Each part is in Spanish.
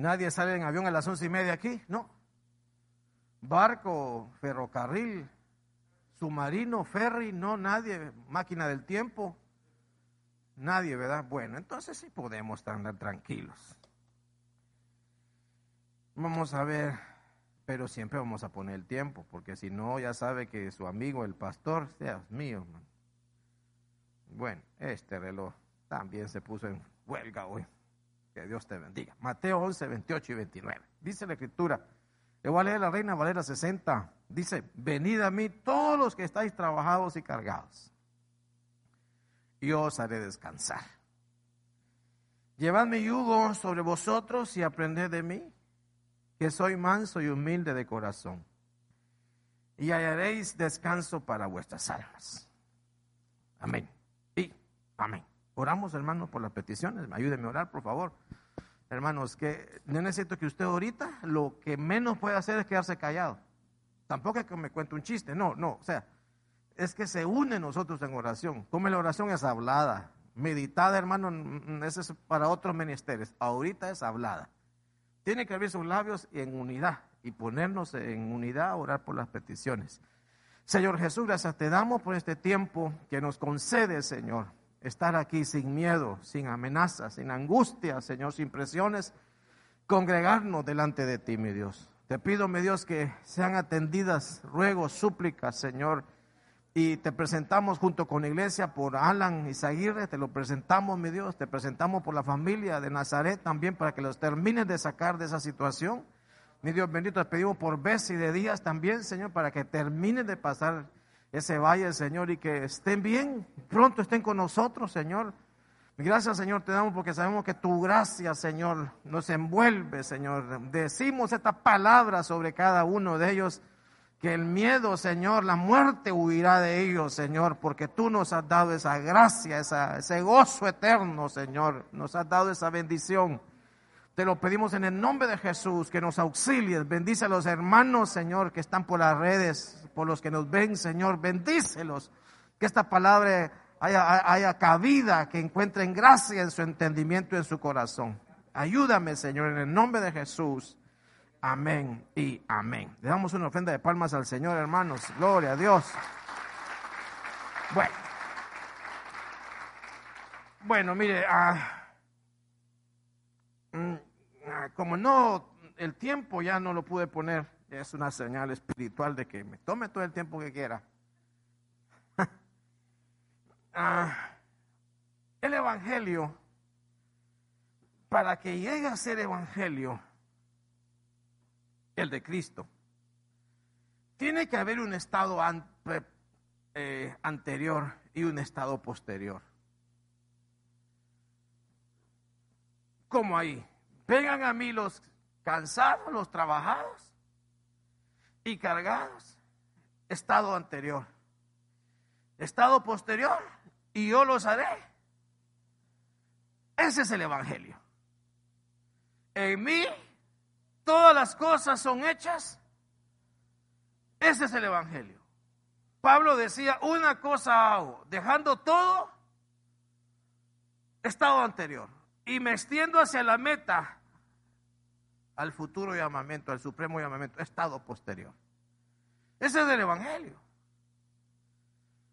Nadie sale en avión a las once y media aquí, no. Barco, ferrocarril, submarino, ferry, no, nadie. Máquina del tiempo, nadie, ¿verdad? Bueno, entonces sí podemos andar tranquilos. Vamos a ver, pero siempre vamos a poner el tiempo, porque si no, ya sabe que su amigo, el pastor, sea mío. Bueno, este reloj también se puso en huelga hoy. Que Dios te bendiga. Mateo 11, 28 y 29. Dice la escritura. Le voy a leer la Reina Valera 60. Dice, venid a mí todos los que estáis trabajados y cargados. Y os haré descansar. Llevad mi yugo sobre vosotros y aprended de mí, que soy manso y humilde de corazón. Y hallaréis descanso para vuestras almas. Amén. Y amén. Oramos, hermanos, por las peticiones. Ayúdenme a orar, por favor. Hermanos, que no necesito que usted ahorita lo que menos puede hacer es quedarse callado. Tampoco es que me cuente un chiste, no, no. O sea, es que se une nosotros en oración. Como la oración es hablada, meditada, hermano, eso es para otros menesteres. Ahorita es hablada. Tiene que abrir sus labios en unidad y ponernos en unidad a orar por las peticiones. Señor Jesús, gracias te damos por este tiempo que nos concede, Señor estar aquí sin miedo, sin amenazas, sin angustia, Señor, sin presiones, congregarnos delante de ti, mi Dios. Te pido, mi Dios, que sean atendidas ruegos, súplicas, Señor. Y te presentamos junto con la iglesia por Alan y Zaguirre, te lo presentamos, mi Dios, te presentamos por la familia de Nazaret también para que los termines de sacar de esa situación. Mi Dios bendito, te pedimos por Bessie de Díaz también, Señor, para que terminen de pasar ese valle, Señor, y que estén bien, pronto estén con nosotros, Señor. Gracias, Señor, te damos porque sabemos que tu gracia, Señor, nos envuelve, Señor. Decimos esta palabra sobre cada uno de ellos, que el miedo, Señor, la muerte huirá de ellos, Señor, porque tú nos has dado esa gracia, esa, ese gozo eterno, Señor. Nos has dado esa bendición. Te lo pedimos en el nombre de Jesús, que nos auxilies. Bendice a los hermanos, Señor, que están por las redes, por los que nos ven, Señor. Bendícelos. Que esta palabra haya, haya cabida, que encuentren gracia en su entendimiento y en su corazón. Ayúdame, Señor, en el nombre de Jesús. Amén y amén. Le damos una ofrenda de palmas al Señor, hermanos. Gloria a Dios. Bueno. Bueno, mire, ah, Mm, como no, el tiempo ya no lo pude poner, es una señal espiritual de que me tome todo el tiempo que quiera. Ah, el Evangelio, para que llegue a ser Evangelio, el de Cristo, tiene que haber un estado eh, anterior y un estado posterior. como ahí. Vengan a mí los cansados, los trabajados y cargados. Estado anterior. Estado posterior. Y yo los haré. Ese es el Evangelio. En mí todas las cosas son hechas. Ese es el Evangelio. Pablo decía, una cosa hago, dejando todo, estado anterior y me extiendo hacia la meta, al futuro llamamiento, al supremo llamamiento, estado posterior. Ese es el Evangelio.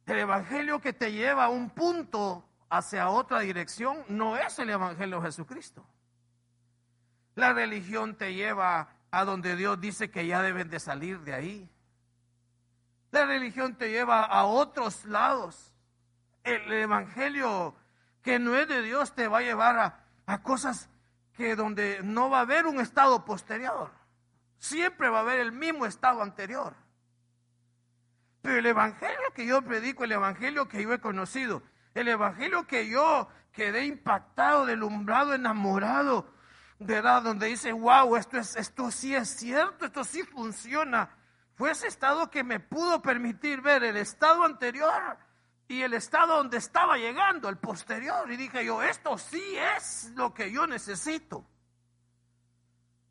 El Evangelio que te lleva a un punto hacia otra dirección no es el Evangelio de Jesucristo. La religión te lleva a donde Dios dice que ya deben de salir de ahí. La religión te lleva a otros lados. El Evangelio que no es de Dios te va a llevar a, a cosas que donde no va a haber un estado posterior. Siempre va a haber el mismo estado anterior. Pero el evangelio que yo predico, el evangelio que yo he conocido, el evangelio que yo quedé impactado, delumbrado, enamorado, ¿verdad? Donde dice, wow, esto, es, esto sí es cierto, esto sí funciona. Fue ese estado que me pudo permitir ver el estado anterior y el estado donde estaba llegando, el posterior. Y dije yo, esto sí es lo que yo necesito.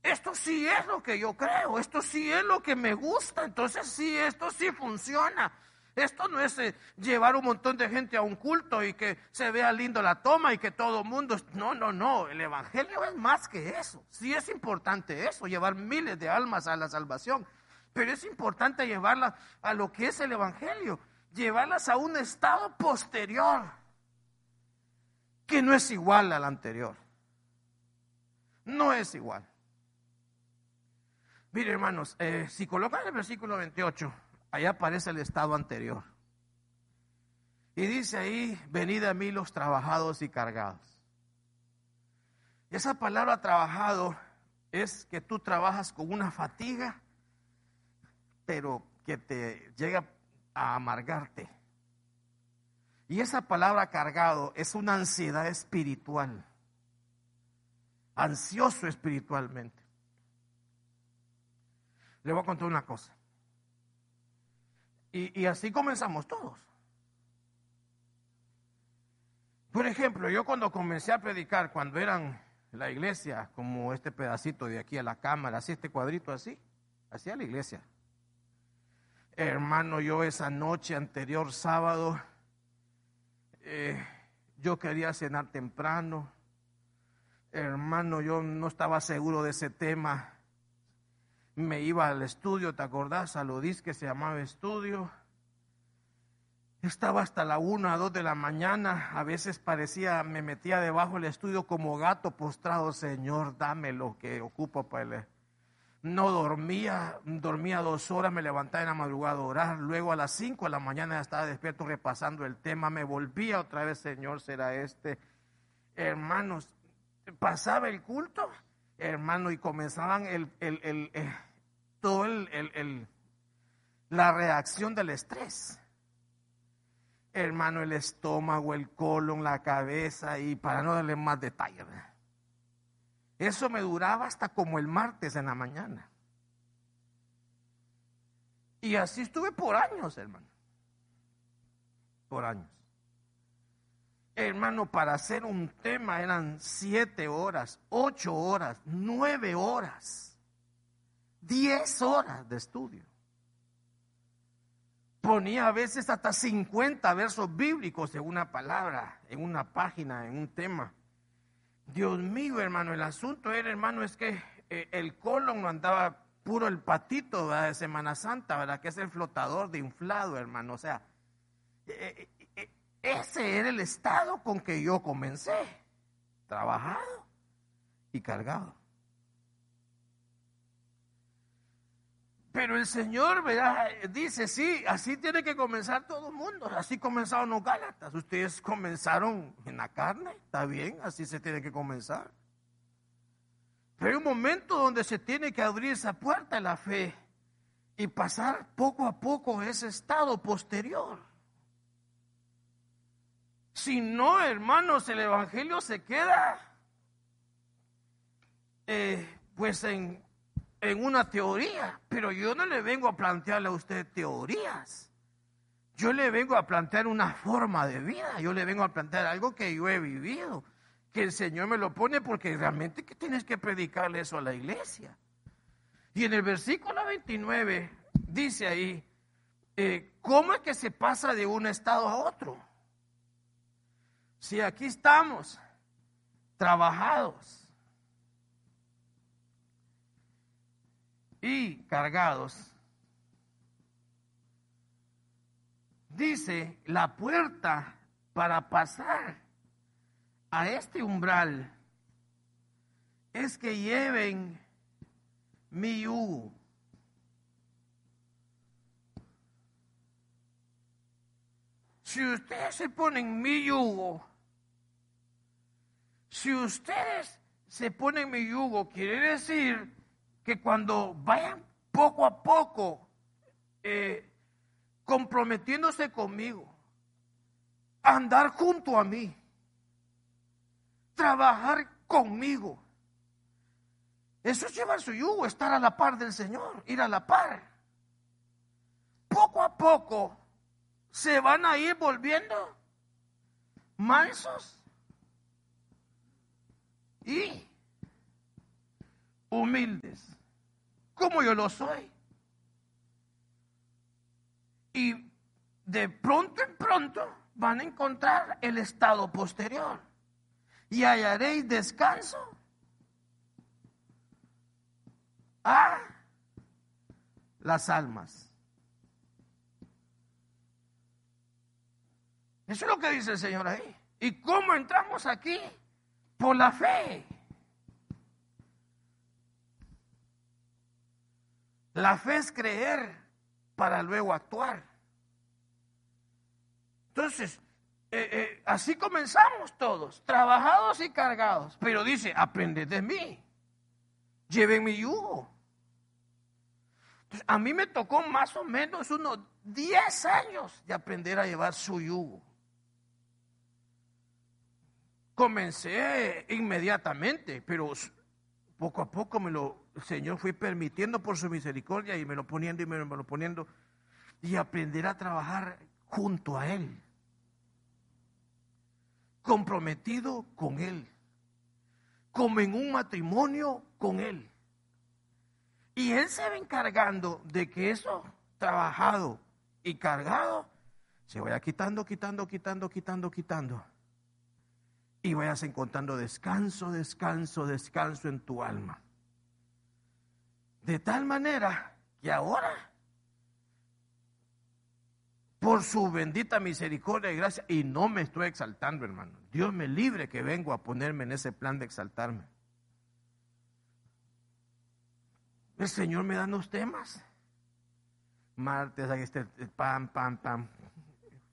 Esto sí es lo que yo creo, esto sí es lo que me gusta, entonces sí, esto sí funciona. Esto no es eh, llevar un montón de gente a un culto y que se vea lindo la toma y que todo el mundo... No, no, no, el Evangelio es más que eso. Sí es importante eso, llevar miles de almas a la salvación, pero es importante llevarlas a lo que es el Evangelio, llevarlas a un estado posterior que no es igual al anterior. No es igual. Mire, hermanos, eh, si colocan el versículo 28, Allá aparece el estado anterior. Y dice ahí, venid a mí los trabajados y cargados. Esa palabra trabajado es que tú trabajas con una fatiga, pero que te llega a amargarte. Y esa palabra cargado es una ansiedad espiritual, ansioso espiritualmente. Le voy a contar una cosa. Y, así comenzamos todos. Por ejemplo, yo cuando comencé a predicar, cuando eran la iglesia, como este pedacito de aquí a la cámara, así este cuadrito así, así a la iglesia. Hermano, yo esa noche anterior, sábado, eh, yo quería cenar temprano. Hermano, yo no estaba seguro de ese tema me iba al estudio, ¿te acordás? A lo que se llamaba estudio. Estaba hasta la una, dos de la mañana. A veces parecía, me metía debajo del estudio como gato postrado. Señor, dame lo que ocupo para el... No dormía, dormía dos horas, me levantaba en la madrugada a orar. Luego a las cinco de la mañana estaba despierto repasando el tema. Me volvía otra vez, Señor, será este. Hermanos, pasaba el culto, hermano, y comenzaban el, el, el, eh, todo el, la reacción del estrés. Hermano, el estómago, el colon, la cabeza, y para no darle más detalles. Eso me duraba hasta como el martes en la mañana. Y así estuve por años, hermano. Por años. Hermano, para hacer un tema eran siete horas, ocho horas, nueve horas. 10 horas de estudio. Ponía a veces hasta 50 versos bíblicos en una palabra, en una página, en un tema. Dios mío, hermano, el asunto era, hermano, es que eh, el colon no andaba puro el patito de Semana Santa, ¿verdad? Que es el flotador de inflado, hermano. O sea, eh, eh, ese era el estado con que yo comencé, trabajado y cargado. Pero el Señor ¿verdad? dice, sí, así tiene que comenzar todo el mundo. Así comenzaron los Gálatas. Ustedes comenzaron en la carne, está bien, así se tiene que comenzar. Pero hay un momento donde se tiene que abrir esa puerta de la fe y pasar poco a poco ese estado posterior. Si no, hermanos, el Evangelio se queda eh, pues en en una teoría, pero yo no le vengo a plantearle a usted teorías. Yo le vengo a plantear una forma de vida, yo le vengo a plantear algo que yo he vivido, que el Señor me lo pone porque realmente que tienes que predicarle eso a la iglesia. Y en el versículo 29 dice ahí, eh, ¿cómo es que se pasa de un estado a otro? Si aquí estamos trabajados, y cargados. Dice, la puerta para pasar a este umbral es que lleven mi yugo. Si ustedes se ponen mi yugo, si ustedes se ponen mi yugo, quiere decir que cuando vayan poco a poco eh, comprometiéndose conmigo, andar junto a mí, trabajar conmigo, Eso es llevar su yugo, estar a la par del Señor, ir a la par. Poco a poco se van a ir volviendo mansos y humildes, como yo lo soy. Y de pronto en pronto van a encontrar el estado posterior y hallaréis descanso a las almas. Eso es lo que dice el Señor ahí. ¿Y cómo entramos aquí? Por la fe. La fe es creer para luego actuar. Entonces, eh, eh, así comenzamos todos, trabajados y cargados. Pero dice, aprended de mí, lleven mi yugo a mí me tocó más o menos unos 10 años de aprender a llevar su yugo. Comencé inmediatamente, pero poco a poco me lo, el Señor fue permitiendo por su misericordia y me lo poniendo y me lo poniendo y aprender a trabajar junto a Él, comprometido con Él, como en un matrimonio con Él. Y Él se va encargando de que eso trabajado y cargado se vaya quitando, quitando, quitando, quitando, quitando. Y vayas encontrando descanso, descanso, descanso en tu alma. De tal manera que ahora, por su bendita misericordia y gracia, y no me estoy exaltando, hermano. Dios me libre que vengo a ponerme en ese plan de exaltarme. El Señor me da los temas. Martes, ahí este, pam, pam, pam.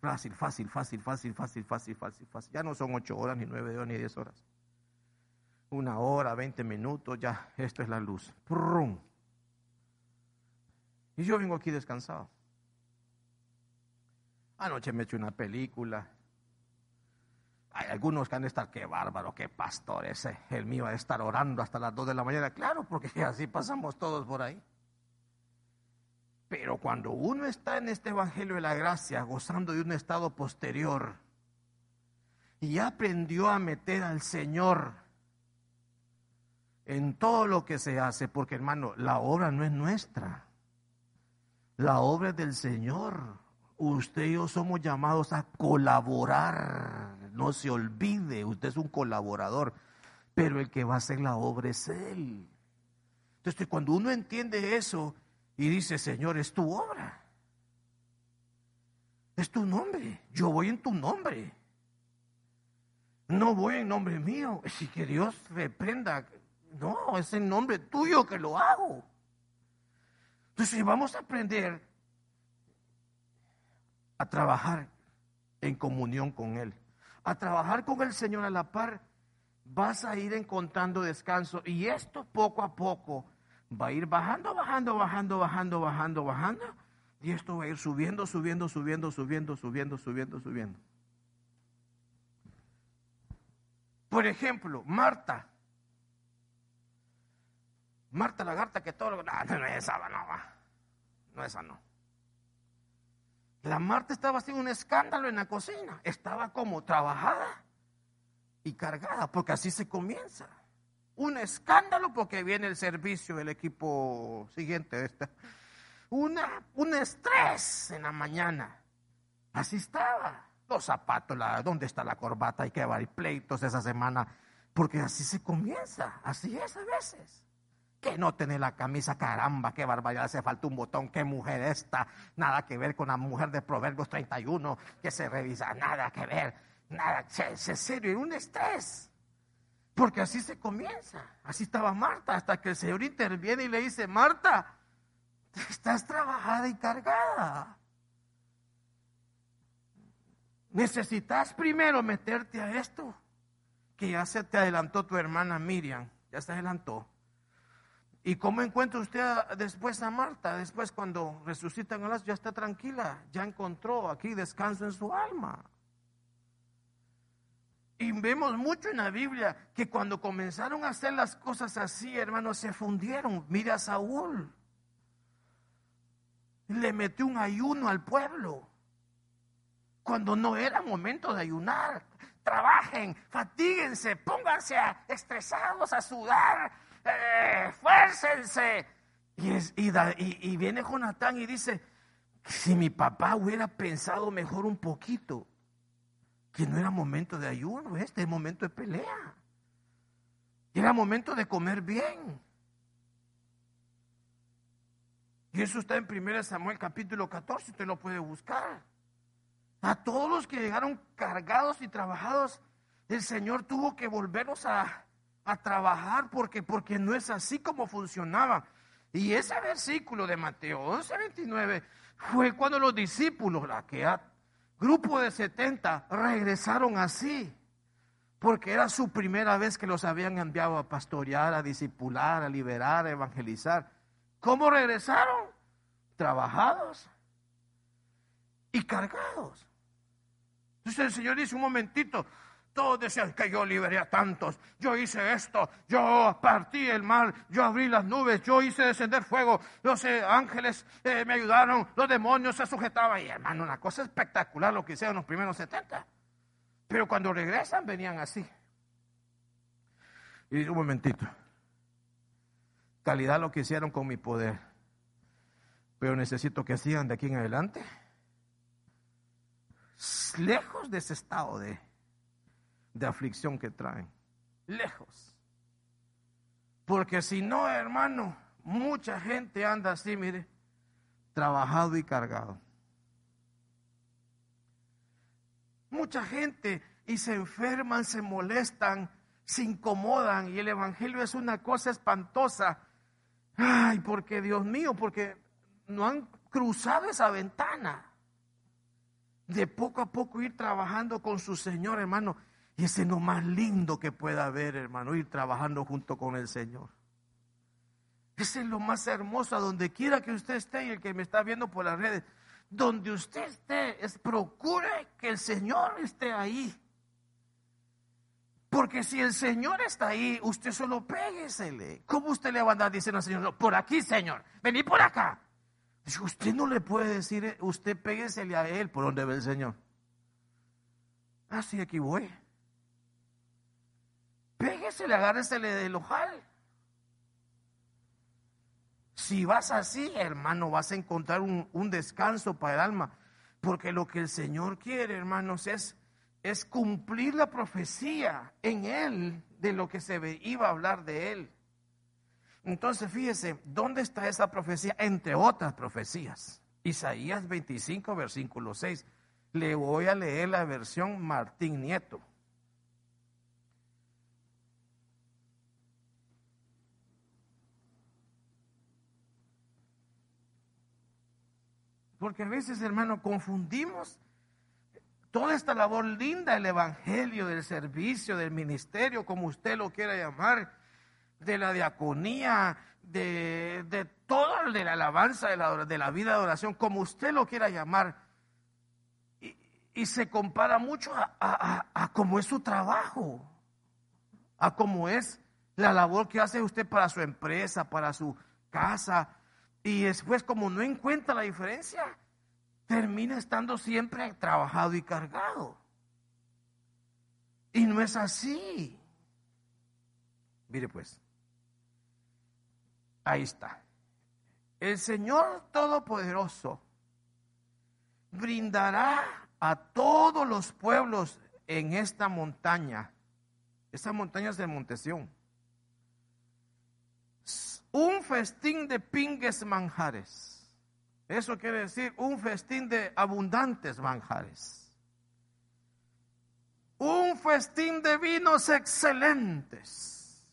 Fácil, fácil, fácil, fácil, fácil, fácil, fácil, fácil. Ya no son ocho horas, ni nueve horas, ni diez horas. Una hora, veinte minutos, ya, esto es la luz. Y yo vengo aquí descansado. Anoche me eché una película. Hay algunos que han de estar, qué bárbaro, qué pastor ese. El mío va a estar orando hasta las 2 de la mañana. Claro, porque así pasamos todos por ahí. Pero cuando uno está en este Evangelio de la Gracia, gozando de un estado posterior, y aprendió a meter al Señor en todo lo que se hace, porque hermano, la obra no es nuestra, la obra es del Señor. Usted y yo somos llamados a colaborar no se olvide, usted es un colaborador, pero el que va a hacer la obra es Él. Entonces, cuando uno entiende eso y dice, Señor, es tu obra, es tu nombre, yo voy en tu nombre, no voy en nombre mío, si que Dios reprenda, no, es en nombre tuyo que lo hago. Entonces, vamos a aprender a trabajar en comunión con Él a trabajar con el Señor a la par, vas a ir encontrando descanso. Y esto poco a poco va a ir bajando, bajando, bajando, bajando, bajando, bajando. Y esto va a ir subiendo, subiendo, subiendo, subiendo, subiendo, subiendo, subiendo. Por ejemplo, Marta. Marta Lagarta que todo lo. No, no, esa no va. No, esa no. La Marta estaba haciendo un escándalo en la cocina. Estaba como trabajada y cargada, porque así se comienza. Un escándalo porque viene el servicio del equipo siguiente. Una, un estrés en la mañana. Así estaba. Los zapatos, la, ¿dónde está la corbata? Hay que haber pleitos esa semana. Porque así se comienza. Así es a veces. Que no tiene la camisa, caramba, qué barbaridad, hace falta un botón, qué mujer esta, nada que ver con la mujer de Proverbios 31, que se revisa, nada que ver, nada, se, serio, un estrés. Porque así se comienza, así estaba Marta, hasta que el Señor interviene y le dice, Marta, estás trabajada y cargada. Necesitas primero meterte a esto, que ya se te adelantó tu hermana Miriam, ya se adelantó. ¿Y cómo encuentra usted después a Marta? Después cuando resucitan a las, ya está tranquila, ya encontró aquí descanso en su alma. Y vemos mucho en la Biblia que cuando comenzaron a hacer las cosas así, hermanos, se fundieron. Mira a Saúl. Le metió un ayuno al pueblo. Cuando no era momento de ayunar. Trabajen, fatíguense, pónganse a, estresados a sudar, eh, fuércense. Y, y viene Jonatán y dice, si mi papá hubiera pensado mejor un poquito, que no era momento de ayuno, este es momento de pelea. Era momento de comer bien. Y eso está en 1 Samuel capítulo 14, usted lo puede buscar. A todos los que llegaron cargados y trabajados, el Señor tuvo que volverlos a, a trabajar porque, porque no es así como funcionaba. Y ese versículo de Mateo 11, 29 fue cuando los discípulos, la que grupo de 70 regresaron así, porque era su primera vez que los habían enviado a pastorear, a discipular, a liberar, a evangelizar. ¿Cómo regresaron? Trabajados y cargados. Entonces el Señor dice un momentito, todos decían que yo liberé a tantos, yo hice esto, yo partí el mar, yo abrí las nubes, yo hice descender fuego, los eh, ángeles eh, me ayudaron, los demonios se sujetaban. Y hermano, una cosa espectacular lo que hicieron los primeros 70. Pero cuando regresan venían así. Y un momentito, calidad lo que hicieron con mi poder, pero necesito que sigan de aquí en adelante, lejos de ese estado de de aflicción que traen. Lejos. Porque si no, hermano, mucha gente anda así, mire, trabajado y cargado. Mucha gente y se enferman, se molestan, se incomodan y el Evangelio es una cosa espantosa. Ay, porque Dios mío, porque no han cruzado esa ventana de poco a poco ir trabajando con su Señor, hermano. Y ese es lo más lindo que pueda haber, hermano, ir trabajando junto con el Señor. Ese es lo más hermoso, donde quiera que usted esté y el que me está viendo por las redes, donde usted esté, es, procure que el Señor esté ahí. Porque si el Señor está ahí, usted solo péguesele. ¿Cómo usted le va a andar diciendo al Señor, por aquí, Señor, vení por acá? Usted no le puede decir, usted péguesele a Él por donde ve el Señor. Así ah, aquí voy péguesele, agárresele del ojal. Si vas así, hermano, vas a encontrar un, descanso para el alma. Porque lo que el Señor quiere, hermanos, es, es cumplir la profecía en Él de lo que se iba a hablar de Él. Entonces, fíjese, ¿dónde está esa profecía? Entre otras profecías. Isaías 25, versículo 6. Le voy a leer la versión Martín Nieto. Porque a veces, hermano, confundimos toda esta labor linda, el evangelio, del servicio, del ministerio, como usted lo quiera llamar, de la diaconía, de, de todo, de la alabanza, de la, de la, vida de oración, como usted lo quiera llamar. Y, se compara mucho a, a, a cómo es su trabajo, a cómo es la labor que hace usted para su empresa, para su casa, y después, como no encuentra la diferencia, termina estando siempre trabajado y cargado. Y no es así. Mire pues, ahí está. El Señor Todopoderoso brindará a todos los pueblos en esta montaña. Esta montaña es de Montesión un festín de pingues manjares. Eso quiere decir un festín de abundantes manjares. Un festín de vinos excelentes.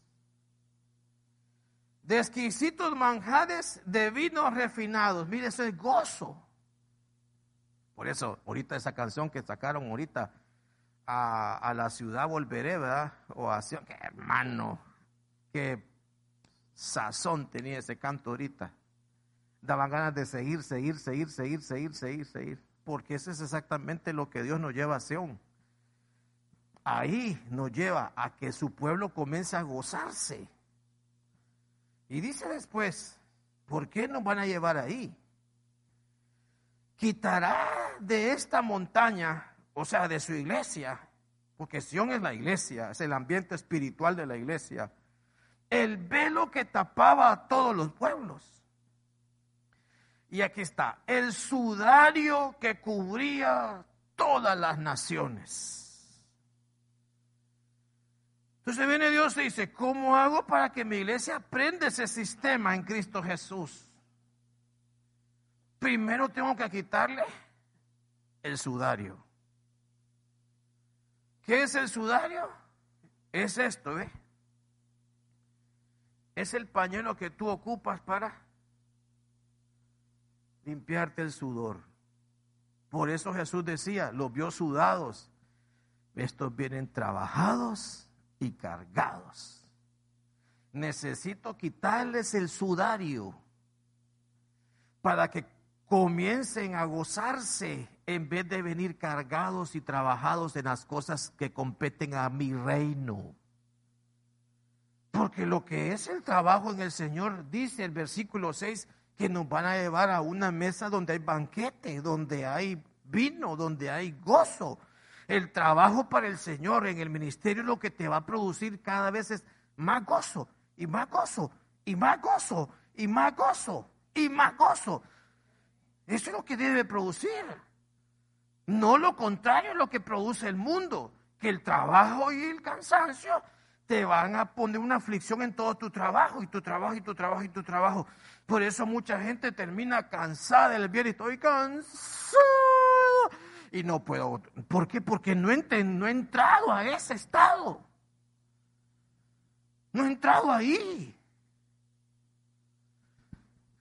De exquisitos manjares de vinos refinados. Mire, eso es gozo. Por eso, ahorita esa canción que sacaron ahorita, a, la ciudad volveré, ¿verdad? O hacia, que hermano, que sazón tenía ese canto ahorita. Daban ganas de seguir, seguir, seguir, seguir, seguir, seguir, seguir. Porque eso es exactamente lo que Dios nos lleva a Sion. ahí nos lleva a que su pueblo comience a gozarse. Y dice después, ¿por qué nos van a llevar ahí? Quitará de esta montaña, o sea, de su iglesia, porque Sion es la iglesia, es el ambiente espiritual de la iglesia, el velo que tapaba a todos los pueblos. Y aquí está, el sudario que cubría todas las naciones. Entonces viene Dios y dice, ¿cómo hago para que mi iglesia aprenda ese sistema en Cristo Jesús? Primero tengo que quitarle el sudario. ¿Qué es el sudario? Es esto, ¿ve? Es el pañuelo que tú ocupas para limpiarte el sudor. Por eso Jesús decía, los vio sudados. Estos vienen trabajados y cargados. Necesito quitarles el sudario para que comiencen a gozarse en vez de venir cargados y trabajados en las cosas que competen a mi reino. Porque lo que es el trabajo en el Señor, dice el versículo 6, que nos van a llevar a una mesa donde hay banquete, donde hay vino, donde hay gozo, el trabajo para el Señor en el ministerio lo que te va a producir cada vez es más gozo y más gozo y más gozo y más gozo y más gozo. Eso es lo que debe producir. No lo contrario lo que produce el mundo, que el trabajo y el cansancio te van a poner una aflicción en todo tu trabajo y tu trabajo y tu trabajo y tu trabajo. Por eso mucha gente termina cansada del bien estoy cansado y no puedo. ¿Por qué? Porque no he, no he entrado a ese estado. No he entrado ahí.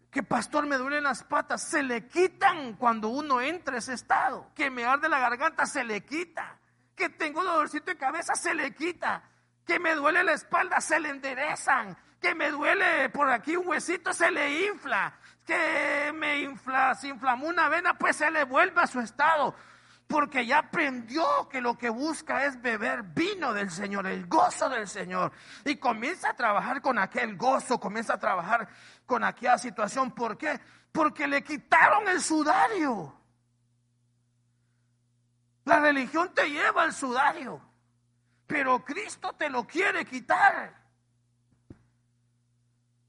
Que pastor me duelen las patas, se le quitan cuando uno entra a ese estado. Que me arde la garganta, se le quita. Que tengo dolorcito de cabeza, se le quita. Que me duele la espalda, se le enderezan. Que me duele por aquí un huesito, se le infla. Que me infla, se inflamó una vena, pues se le vuelve a su estado porque ya aprendió que lo que busca es beber vino del Señor, el gozo del Señor. Y comienza a trabajar con aquel gozo, comienza a trabajar con aquella situación. ¿Por qué? Porque le quitaron el sudario. La religión te lleva al sudario, pero Cristo te lo quiere quitar.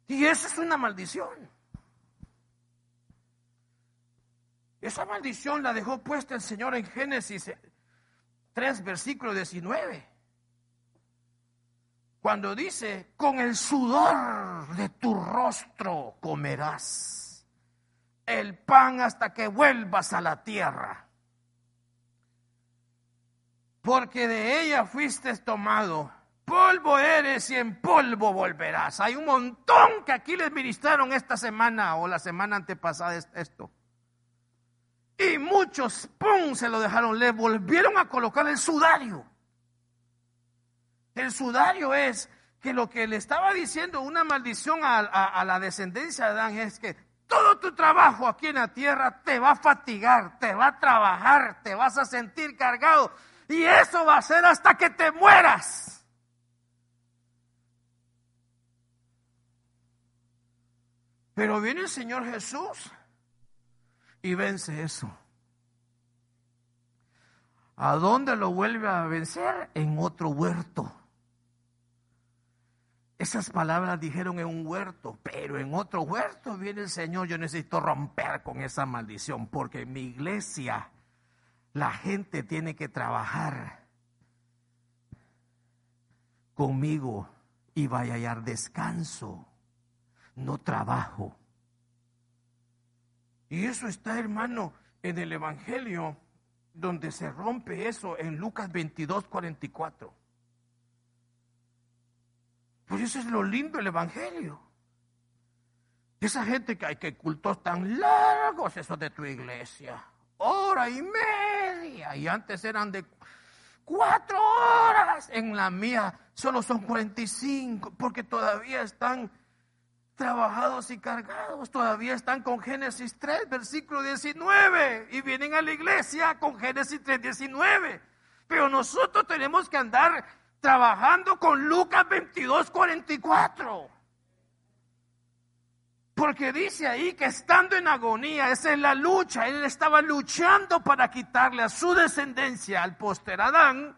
Y esa es una maldición. Esa maldición la dejó puesta el Señor en Génesis 3, versículo 19. Cuando dice, con el sudor de tu rostro comerás el pan hasta que vuelvas a la tierra. Porque de ella fuiste tomado, polvo eres y en polvo volverás. Hay un montón que aquí les ministraron esta semana o la semana antepasada esto. Y muchos, ¡pum!, se lo dejaron. Le volvieron a colocar el sudario. El sudario es que lo que le estaba diciendo una maldición a, la descendencia de Adán es que todo tu trabajo aquí en la tierra te va a fatigar, te va a trabajar, te vas a sentir cargado. Y eso va a ser hasta que te mueras. Pero viene el Señor Jesús y vence eso. ¿A dónde lo vuelve a vencer? En otro huerto. Esas palabras dijeron en un huerto, pero en otro huerto viene el Señor. Yo necesito romper con esa maldición, porque mi iglesia la gente tiene que trabajar conmigo y vaya a hallar descanso, no trabajo. Y eso está, hermano, en el Evangelio, donde se rompe eso en Lucas 22, 44. Pues eso es lo lindo del Evangelio. Esa gente que hay que cultos tan largos, eso de tu iglesia, hora y media, y antes eran de cuatro horas, en la mía solo son 45, porque todavía están trabajados y cargados, todavía están con Génesis 3, versículo 19, y vienen a la iglesia con Génesis 3, 19. Pero nosotros tenemos que andar trabajando con Lucas 22, 44. Porque dice ahí que estando en agonía, es la lucha, él estaba luchando para quitarle a su descendencia, al póster Adán.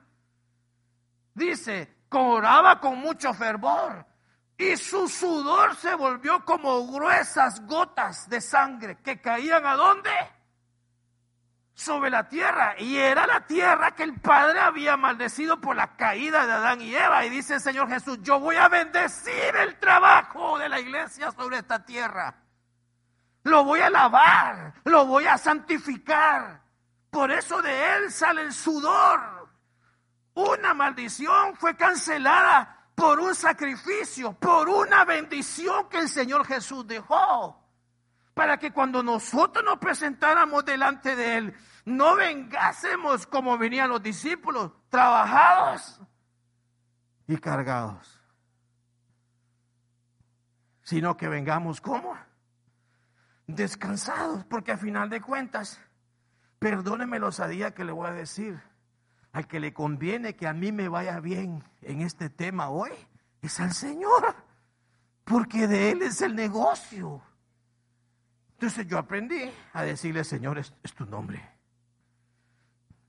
Dice, oraba con mucho fervor y su sudor se volvió como gruesas gotas de sangre que caían a dónde? Sobre la tierra. Y era la tierra que el Padre había maldecido por la caída de Adán y Eva. Y dice el Señor Jesús, yo voy a bendecir el trabajo de la iglesia sobre esta tierra. Lo voy a lavar, lo voy a santificar. Por eso de él sale el sudor. Una maldición fue cancelada por un sacrificio, por una bendición que el Señor Jesús dejó. Para que cuando nosotros nos presentáramos delante de Él, no vengásemos como venían los discípulos, trabajados y cargados. Sino que vengamos como descansados, porque a final de cuentas, perdóneme los osadía que le voy a decir al que le conviene que a mí me vaya bien en este tema hoy es al Señor, porque de Él es el negocio. Entonces yo aprendí a decirle, Señor, es, tu nombre,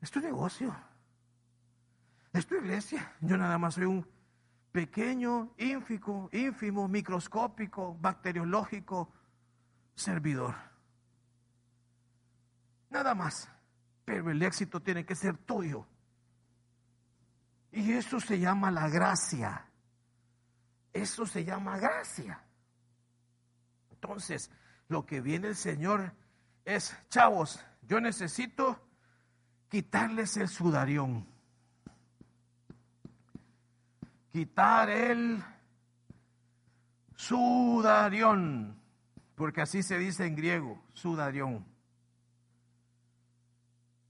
es tu negocio, es tu iglesia. Yo nada más soy un pequeño, ínfico, ínfimo, microscópico, bacteriológico servidor. Nada más. Pero el éxito tiene que ser tuyo. Y eso se llama la gracia. Eso se llama gracia. Entonces, lo que viene el Señor es, chavos, yo necesito quitarles el sudarión. Quitar el sudarión, porque así se dice en griego, sudarión.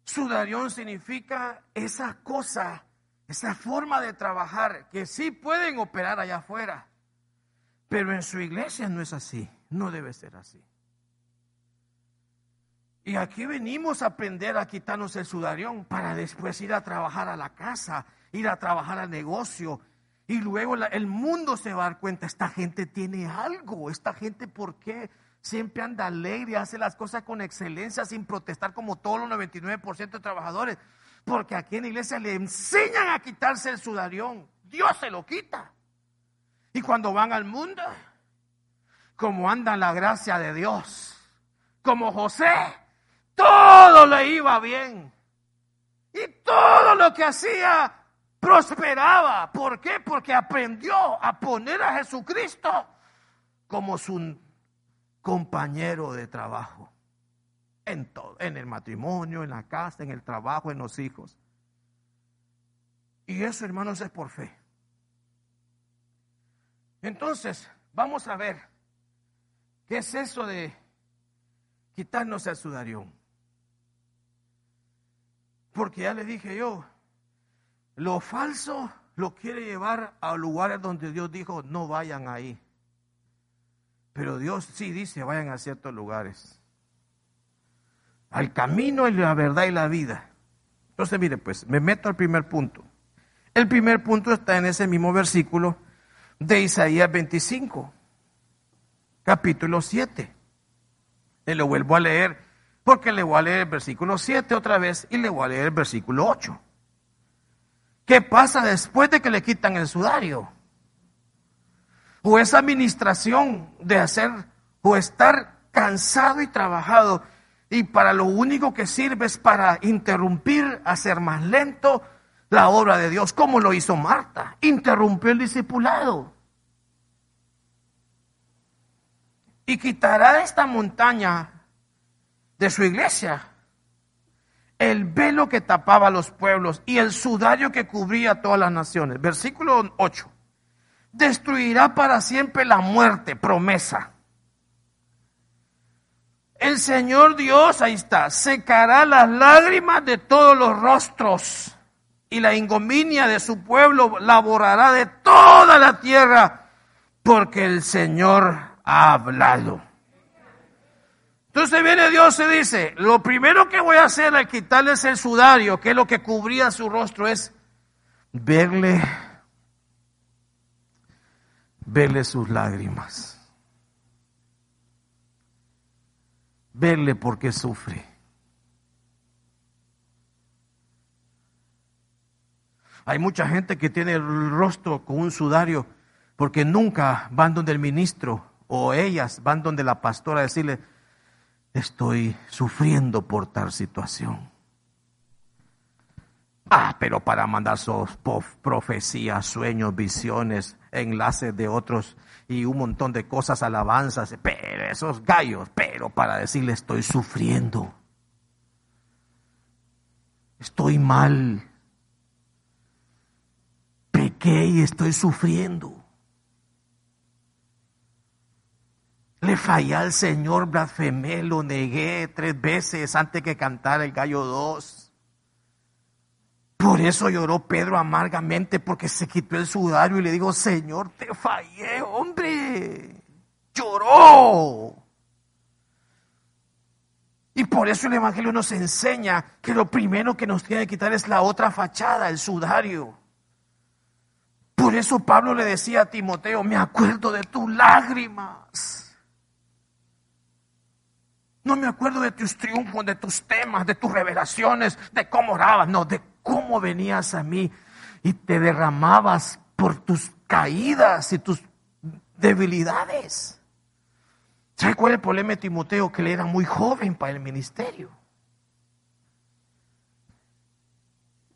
Sudarión significa esa cosa esa forma de trabajar que sí pueden operar allá afuera, pero en su iglesia no es así, no debe ser así. Y aquí venimos a aprender a quitarnos el sudarión para después ir a trabajar a la casa, ir a trabajar al negocio. Y luego el mundo se va a dar cuenta, esta gente tiene algo, esta gente por qué siempre anda alegre, hace las cosas con excelencia sin protestar como todos los 99% de trabajadores. Porque aquí en la iglesia le enseñan a quitarse el sudarión. Dios se lo quita. Y cuando van al mundo, como anda la gracia de Dios, como José, todo le iba bien. Y todo lo que hacía prosperaba. ¿Por qué? Porque aprendió a poner a Jesucristo como su compañero de trabajo. En todo, en el matrimonio, en la casa, en el trabajo, en los hijos. Y eso, hermanos, es por fe. Entonces, vamos a ver qué es eso de quitarnos el sudarión. Porque ya le dije yo, lo falso lo quiere llevar a lugares donde Dios dijo, no vayan ahí. Pero Dios sí dice, vayan a ciertos lugares al camino y la verdad y la vida. Entonces, mire, pues me meto al primer punto. El primer punto está en ese mismo versículo de Isaías 25, capítulo 7. Y lo vuelvo a leer porque le voy a leer el versículo 7 otra vez y le voy a leer el versículo 8. ¿Qué pasa después de que le quitan el sudario? O esa administración de hacer o estar cansado y trabajado y para lo único que sirve es para interrumpir, hacer más lento la obra de Dios, como lo hizo Marta, interrumpió el discipulado. Y quitará esta montaña de su iglesia el velo que tapaba los pueblos y el sudario que cubría todas las naciones. Versículo 8. Destruirá para siempre la muerte, promesa el Señor Dios, ahí está, secará las lágrimas de todos los rostros y la ingominia de su pueblo la borrará de toda la tierra, porque el Señor hablado. Entonces viene Dios y dice, lo primero que voy a hacer al quitarles el sudario, que es lo que cubría su rostro, es verle, verle sus lágrimas, verle porque sufre. Hay mucha gente que tiene el rostro con un sudario porque nunca van donde el ministro o ellas van donde la pastora a decirle, estoy sufriendo por tal situación. Ah, pero para mandar sus profecías, sueños, visiones, enlaces de otros y un montón de cosas, alabanzas, pero esos gallos, pero para decirle estoy sufriendo, estoy mal, pequé y estoy sufriendo. Le fallé al Señor, blasfemé, lo negué tres veces antes que cantara el gallo dos. Por eso lloró Pedro amargamente porque se quitó el sudario y le dijo, Señor, te fallé, hombre. Lloró. Y por eso el Evangelio nos enseña que lo primero que nos tiene que quitar es la otra fachada, el sudario. Por eso Pablo le decía a Timoteo, me acuerdo de tus lágrimas. No me acuerdo de tus triunfos, de tus temas, de tus revelaciones, de cómo orabas, no, de cómo venías a mí y te derramabas por tus caídas y tus debilidades. ¿Sabes cuál es el problema de Timoteo? Que él era muy joven para el ministerio.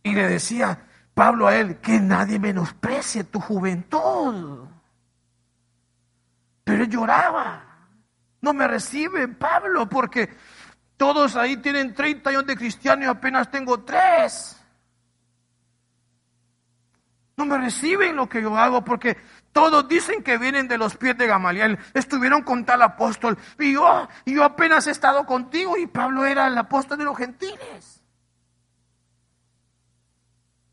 Y le decía Pablo a él, que nadie menosprecie tu juventud. Pero él lloraba. No me reciben, Pablo, porque todos ahí tienen 30 años de cristiano y apenas tengo tres. No me reciben lo que yo hago porque todos dicen que vienen de los pies de Gamaliel. Estuvieron con tal apóstol. Y yo, yo apenas he estado contigo y Pablo era el apóstol de los gentiles.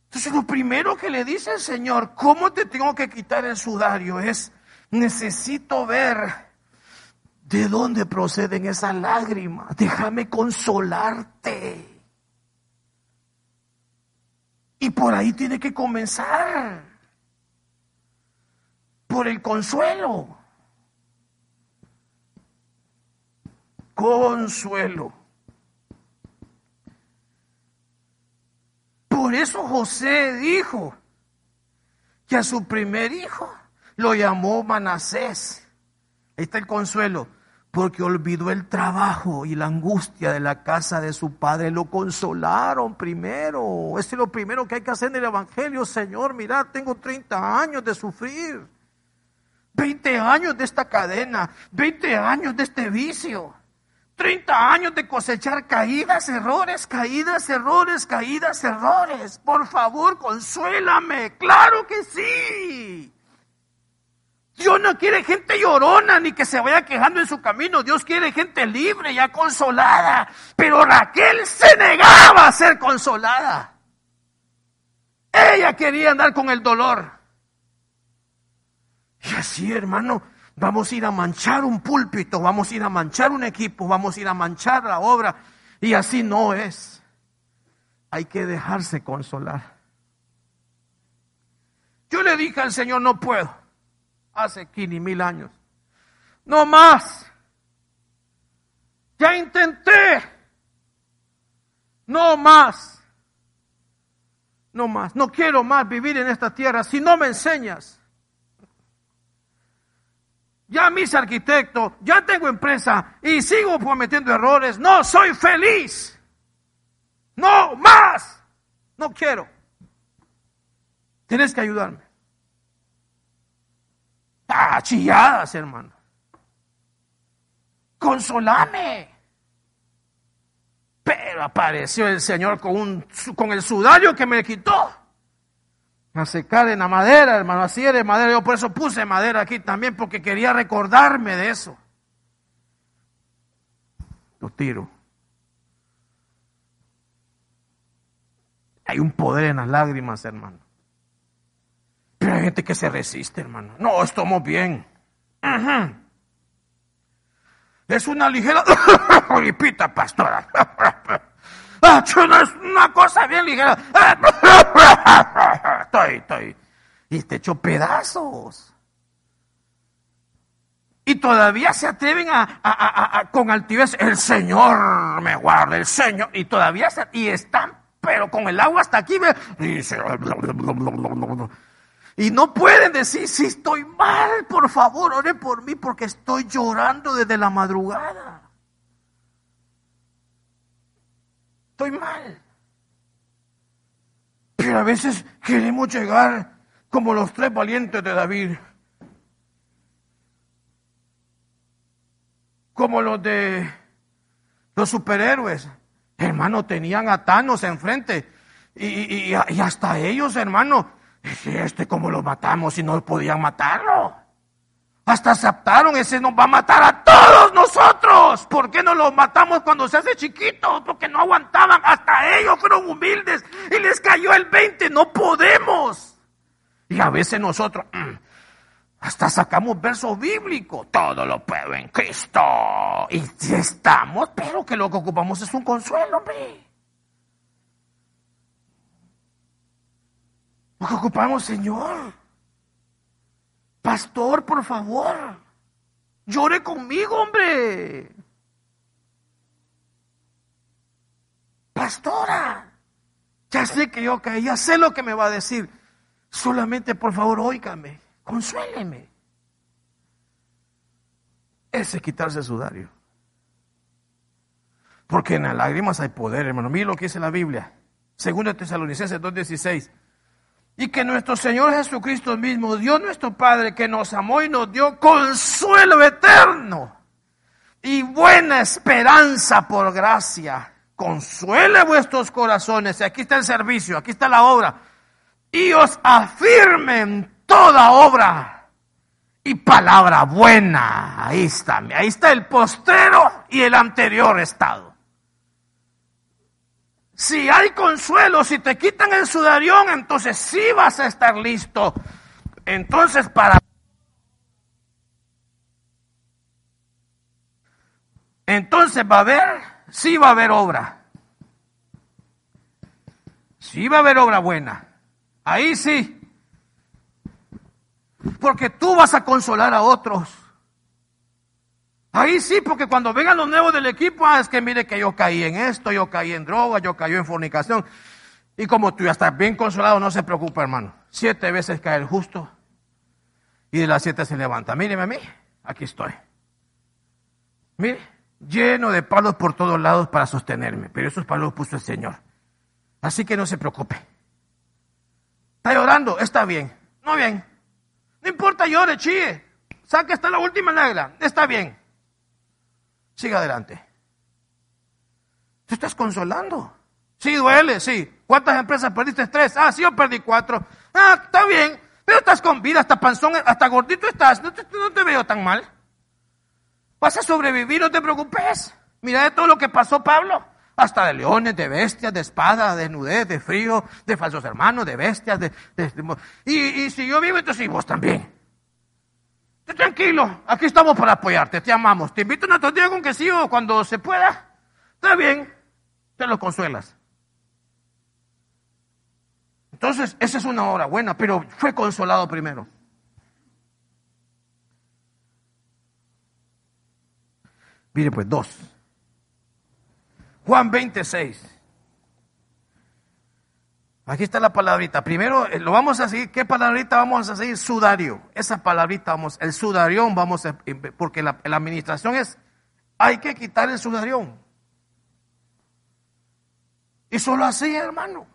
Entonces lo primero que le dice el Señor, ¿cómo te tengo que quitar el sudario? Es, necesito ver ¿De dónde proceden esas lágrimas? Déjame consolarte. Y por ahí tiene que comenzar. Por el consuelo. Consuelo. Por eso José dijo que a su primer hijo lo llamó Manasés. Ahí está el consuelo porque olvidó el trabajo y la angustia de la casa de su padre. Lo consolaron primero. Es lo primero que hay que hacer en el Evangelio. Señor, mira, tengo 30 años de sufrir. 20 años de esta cadena. 20 años de este vicio. 30 años de cosechar caídas, errores, caídas, errores, caídas, errores. Por favor, consuélame. Claro que sí. Dios no quiere gente llorona ni que se vaya quejando en su camino. Dios quiere gente libre, ya consolada. Pero Raquel se negaba a ser consolada. Ella quería andar con el dolor. Y así, hermano, vamos a ir a manchar un púlpito, vamos a ir a manchar un equipo, vamos a ir a manchar la obra. Y así no es. Hay que dejarse consolar. Yo le dije al Señor, no puedo hace 15 mil años. No más. Ya intenté. No más. No más. No quiero más vivir en esta tierra si no me enseñas. Ya mis arquitectos, ya tengo empresa y sigo cometiendo errores. No soy feliz. No más. No quiero. Tienes que ayudarme. Ah, chilladas, hermano. Consolame. Pero apareció el Señor con, un, con el sudario que me quitó. A secar en la madera, hermano. Así era de madera. Yo por eso puse madera aquí también, porque quería recordarme de eso. Lo tiro. Hay un poder en las lágrimas, hermano. Hay gente que se resiste, hermano. No, estamos bien. Es una ligera gripita, pastora. Ah, es una cosa bien ligera. Estoy, estoy. Y te echo pedazos. Y todavía se atreven a, con altivez, el Señor me guarda, el Señor. Y todavía y están, pero con el agua hasta aquí. Y no pueden decir, si estoy mal, por favor, ore por mí porque estoy llorando desde la madrugada. Estoy mal. Pero a veces queremos llegar como los tres valientes de David. Como los de los superhéroes. Hermano, tenían a Thanos enfrente. Y, y hasta ellos, hermano, este, ¿cómo lo matamos si no podían matarlo? Hasta aceptaron, ese nos va a matar a todos nosotros. ¿Por qué no lo matamos cuando se hace chiquito? Porque no aguantaban. Hasta ellos fueron humildes y les cayó el 20. No podemos. Y a veces nosotros mm, hasta sacamos versos bíblicos. Todo lo puedo en Cristo. Y si estamos, pero que lo que ocupamos es un consuelo, hombre. Que ocupamos, Señor. Pastor, por favor, llore conmigo, hombre. Pastora, ya sé que yo caí, ya sé lo que me va a decir. Solamente, por favor, óigame, consuéleme. Ese es quitarse el sudario. Porque en las lágrimas hay poder, hermano. Mira lo que dice la Biblia. Segundo Tesalonicenses 2.16 y que nuestro Señor Jesucristo mismo, Dios nuestro Padre, que nos amó y nos dio consuelo eterno y buena esperanza por gracia, consuele vuestros corazones. Aquí está el servicio, aquí está la obra. Y os afirmen toda obra y palabra buena. Ahí está, ahí está el postero y el anterior estado. Si hay consuelo, si te quitan el sudarión, entonces sí vas a estar listo. Entonces para... Entonces va a haber, sí va a haber obra. Sí va a haber obra buena. Ahí sí. Porque tú vas a consolar a otros. Ahí sí, porque cuando vengan los nuevos del equipo, ah, es que mire que yo caí en esto, yo caí en droga, yo caí en fornicación. Y como tú ya estás bien consolado, no se preocupe, hermano. Siete veces cae el justo y de las siete se levanta. Míreme a mí, aquí estoy. Mire, lleno de palos por todos lados para sostenerme, pero esos palos los puso el Señor. Así que no se preocupe. Está llorando, está bien. No bien. No importa, llore, chille. Saque hasta la última negra. Está bien. Siga adelante. Tú estás consolando. Sí, duele, sí. ¿Cuántas empresas perdiste? Tres. Ah, sí, yo perdí cuatro. Ah, está bien. Pero estás con vida, hasta panzón, hasta gordito estás. No te, te veo tan mal. Vas a sobrevivir, no te preocupes. Mira de todo lo que pasó Pablo. Hasta de leones, de bestias, de espada, de nudez, de frío, de falsos hermanos, de bestias. De, y, y si yo vivo, entonces vos también tranquilo, aquí estamos para apoyarte, te amamos. Te invito a nuestro día con quesillo cuando se pueda. Está bien, te lo consuelas. Entonces, esa es una hora buena, pero fue consolado primero. Mire, pues dos. Juan 26. Aquí está la palabrita. Primero eh, lo vamos a seguir. ¿Qué palabrita vamos a seguir? Sudario. Esa palabrita vamos, el sudarión vamos a, eh, porque la, la administración es, hay que quitar el sudarión. Y solo así, hermano.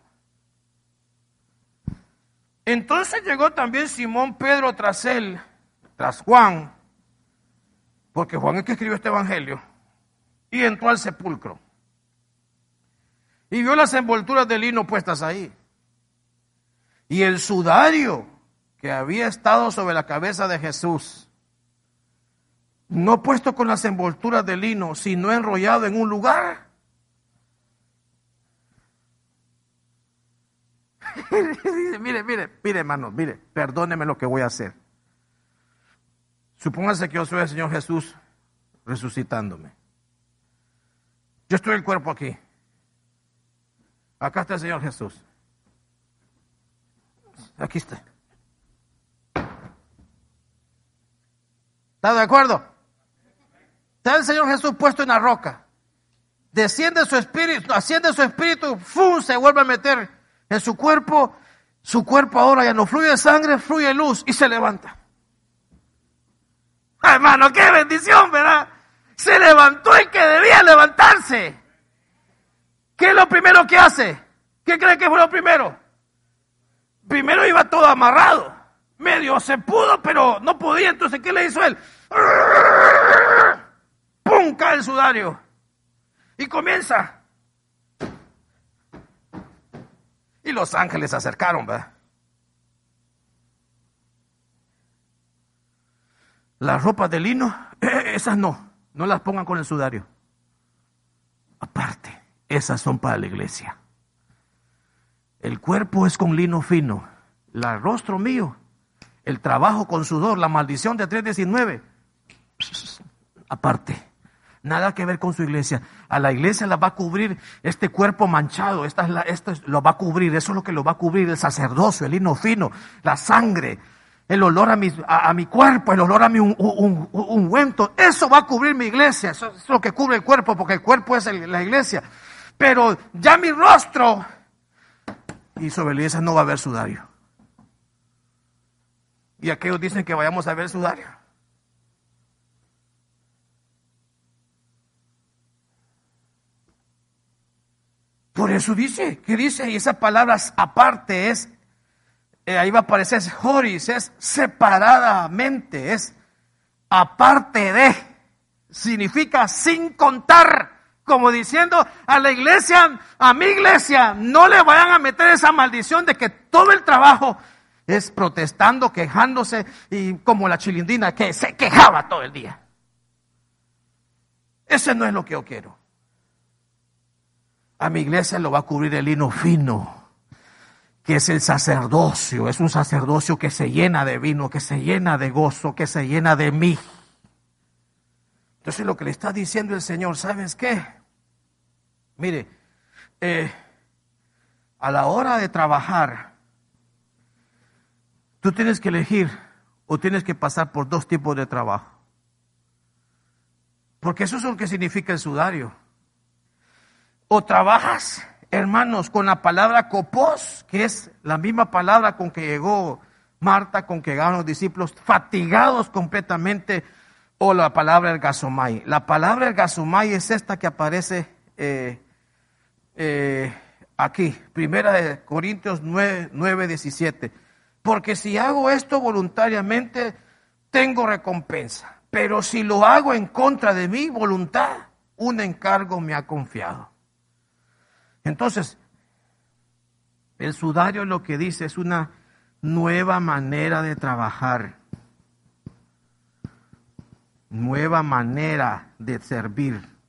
Entonces llegó también Simón Pedro tras él, tras Juan, porque Juan es que escribió este evangelio, y entró al sepulcro. Y vio las envolturas de lino puestas ahí y el sudario que había estado sobre la cabeza de Jesús, no puesto con las envolturas de lino, sino enrollado en un lugar. Dice, mire, mire, mire, hermano, mire, perdóneme lo que voy a hacer. Supóngase que yo soy el Señor Jesús resucitándome. Yo estoy el cuerpo aquí. Acá está el Señor Jesús. Aquí está. ¿Está de acuerdo? Está el Señor Jesús puesto en la roca. Desciende su espíritu, asciende su espíritu, ¡fum! se vuelve a meter en su cuerpo. Su cuerpo ahora ya no fluye sangre, fluye luz y se levanta. hermano, qué bendición, ¿verdad? Se levantó el que debía levantarse. ¿Qué es lo primero que hace? ¿Qué cree que fue lo primero? Primero iba todo amarrado. Medio se pudo, pero no podía. Entonces, ¿qué le hizo él? ¡Pum! Cae el sudario. Y comienza. Y los ángeles se acercaron, ¿verdad? Las ropas de lino, esas no. No las pongan con el sudario. Aparte, esas son para la iglesia. El cuerpo es con lino fino. El rostro mío, el trabajo con sudor, la maldición de 319. Aparte, nada que ver con su iglesia. A la iglesia la va a cubrir este cuerpo manchado. Esta es la, esto lo va a cubrir. Eso es lo que lo va a cubrir el sacerdocio, el lino fino, la sangre, el olor a mi, a, mi cuerpo, el olor a mi ungüento. Eso va a cubrir mi iglesia. Eso es lo que cubre el cuerpo, porque el cuerpo es la iglesia. Pero ya mi rostro, y sobre iglesia no va a haber sudario. Y aquellos dicen que vayamos a ver sudario. Por eso dice, ¿qué dice? Y esa palabra aparte es eh, ahí va a aparecer es Joris, es separadamente, es aparte de, significa sin contar, como diciendo a la iglesia, a mi iglesia, no le vayan a meter esa maldición de que todo el trabajo es protestando, quejándose y como la chilindina que se quejaba todo el día. Ese no es lo que yo quiero. A mi iglesia lo va a cubrir el hino fino que es el sacerdocio, es un sacerdocio que se llena de vino, que se llena de gozo, que se llena de mí. Entonces lo que le está diciendo el Señor, ¿sabes qué? Mire, eh, a la hora de trabajar, tú tienes que elegir o tienes que pasar por dos tipos de trabajo. Porque eso es lo que significa el sudario. O trabajas hermanos, con la palabra copos, que es la misma palabra con que llegó Marta, con que llegaron los discípulos, fatigados completamente, o la palabra ergasomai. La palabra ergasomai es esta que aparece eh, eh, aquí, primera de Corintios 9, 9, 17. Porque si hago esto voluntariamente, tengo recompensa. Pero si lo hago en contra de mi voluntad, un encargo me ha confiado. Entonces, el sudario lo que dice es una nueva manera de trabajar, nueva manera de servir.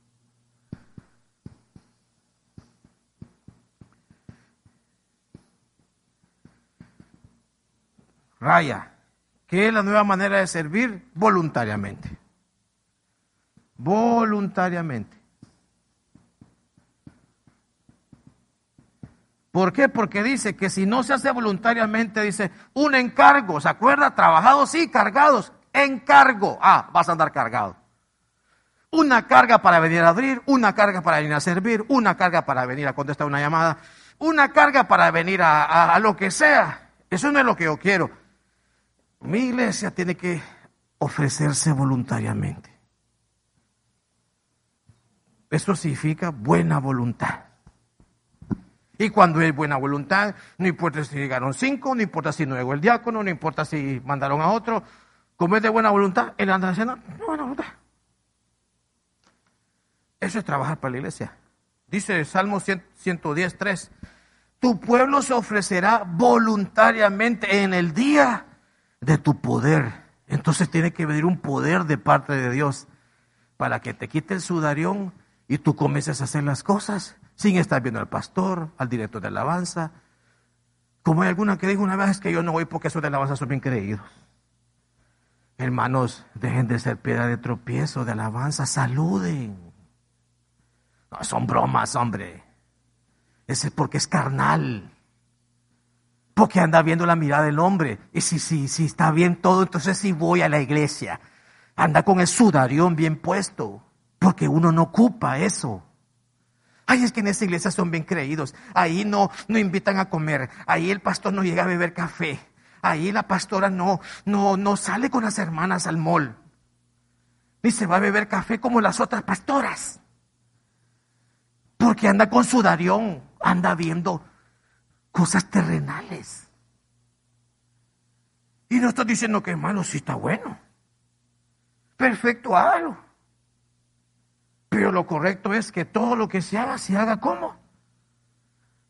Raya, ¿qué es la nueva manera de servir? Voluntariamente. Voluntariamente. ¿Por qué? Porque dice que si no se hace voluntariamente, dice, un encargo, ¿se acuerda? Trabajados, sí, cargados, encargo. Ah, vas a andar cargado. Una carga para venir a abrir, una carga para venir a servir, una carga para venir a contestar una llamada, una carga para venir a, a lo que sea. Eso no es lo que yo quiero. Mi iglesia tiene que ofrecerse voluntariamente. Eso significa buena voluntad. Y cuando hay buena voluntad, no importa si llegaron cinco, no importa si no llegó el diácono, no importa si mandaron a otro, como es de buena voluntad, él anda haciendo buena voluntad. Eso es trabajar para la iglesia. Dice Salmo 110, 3, tu pueblo se ofrecerá voluntariamente en el día de tu poder. Entonces tiene que venir un poder de parte de Dios para que te quite el sudarión y tú comiences a hacer las cosas sin estar viendo al pastor, al director de alabanza. Como hay alguna que dijo una vez que yo no voy porque esos de alabanza son bien creídos. Hermanos, dejen de ser piedra de tropiezo, de alabanza, saluden. No, son bromas, hombre. Ese es porque es carnal. Porque anda viendo la mirada del hombre. Y si, si, si está bien todo, entonces sí voy a la iglesia. Anda con el sudarión bien puesto. Porque uno no ocupa eso. Ay, es que en esa iglesia son bien creídos. Ahí no, no invitan a comer. Ahí el pastor no llega a beber café. Ahí la pastora no, no, no sale con las hermanas al mall. Ni se va a beber café como las otras pastoras. Porque anda con sudarión, anda viendo cosas terrenales. Y no estoy diciendo que hermano sí está bueno. Perfecto, hágalo. Pero lo correcto es que todo lo que se haga, se haga como.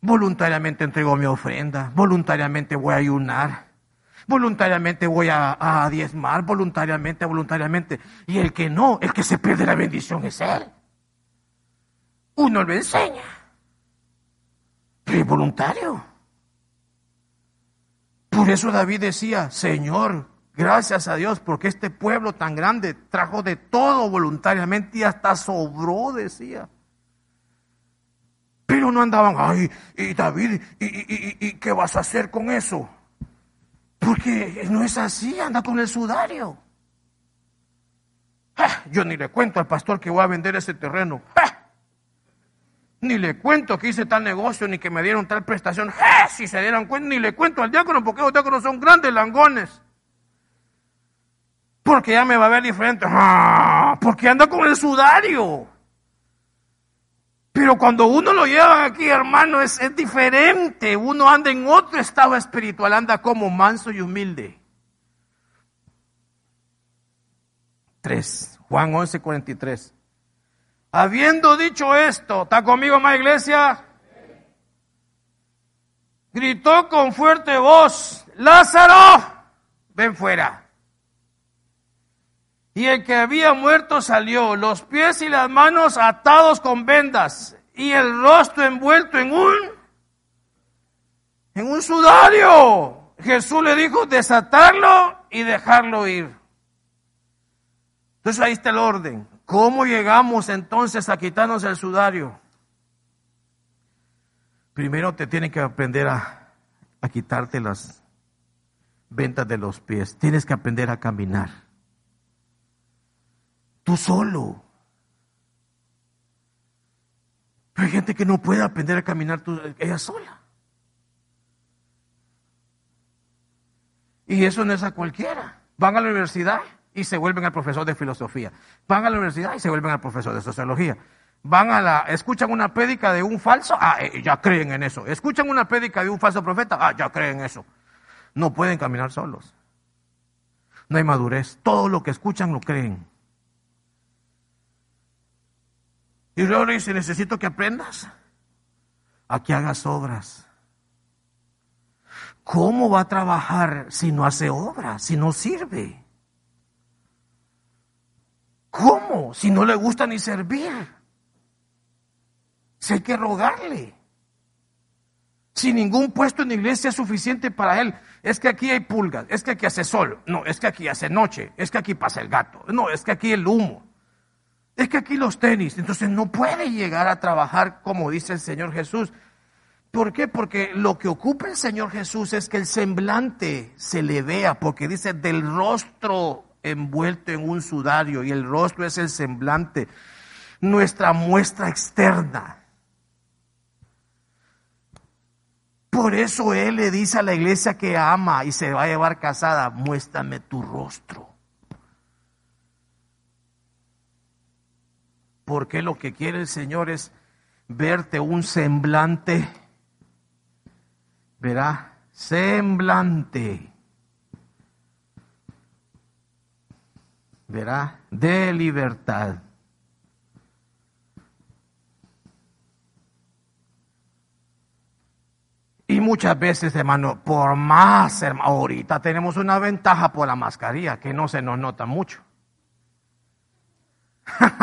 Voluntariamente entrego mi ofrenda, voluntariamente voy a ayunar, voluntariamente voy a, a, diezmar, voluntariamente, voluntariamente. Y el que no, el que se pierde la bendición es él. Uno lo enseña, pero es voluntario. Por eso David decía, Señor, Gracias a Dios porque este pueblo tan grande trajo de todo voluntariamente y hasta sobró, decía. Pero no andaban, ay, y David, ¿y, qué vas a hacer con eso? Porque no es así, anda con el sudario. Ah, yo ni le cuento al pastor que voy a vender ese terreno. Ah, ni le cuento que hice tal negocio, ni que me dieron tal prestación. Ah, si se dieran cuenta, ni le cuento al diácono, porque los diáconos son grandes langones. Porque ya me va a ver diferente. Ah, porque anda con el sudario. Pero cuando uno lo lleva aquí, hermano, es, es diferente. Uno anda en otro estado espiritual, anda como manso y humilde. 3. Juan 11, 43. Habiendo dicho esto, ¿está conmigo, más iglesia? Gritó con fuerte voz, Lázaro, ven fuera. Y el que había muerto salió, los pies y las manos atados con vendas y el rostro envuelto en un en un sudario. Jesús le dijo desatarlo y dejarlo ir. Entonces ahí está el orden. ¿Cómo llegamos entonces a quitarnos el sudario? Primero te tienen que aprender a, a quitarte las ventas de los pies. Tienes que aprender a caminar. Tú solo. Pero hay gente que no puede aprender a caminar ella sola. Y eso no es a cualquiera. Van a la universidad y se vuelven al profesor de filosofía. Van a la universidad y se vuelven al profesor de sociología. Van a la, escuchan una prédica de un falso, ah, eh, ya creen en eso. Escuchan una prédica de un falso profeta, ah, ya creen en eso. No pueden caminar solos. No hay madurez. Todo lo que escuchan lo creen. Y luego le dice, necesito que aprendas a que hagas obras. ¿Cómo va a trabajar si no hace obras, si no sirve? ¿Cómo? Si no le gusta ni servir. Si hay que rogarle. Si ningún puesto en la iglesia es suficiente para él. Es que aquí hay pulgas, es que aquí hace sol, no, es que aquí hace noche, es que aquí pasa el gato, no, es que aquí el humo. Es que aquí los tenis, entonces no puede llegar a trabajar como dice el Señor Jesús. ¿Por qué? Porque lo que ocupa el Señor Jesús es que el semblante se le vea, porque dice del rostro envuelto en un sudario y el rostro es el semblante, nuestra muestra externa. Por eso Él le dice a la iglesia que ama y se va a llevar casada, muéstrame tu rostro. porque lo que quiere el Señor es verte un semblante, verá, semblante, verá, de libertad. Y muchas veces, hermano, por más, hermano, ahorita tenemos una ventaja por la mascarilla, que no se nos nota mucho.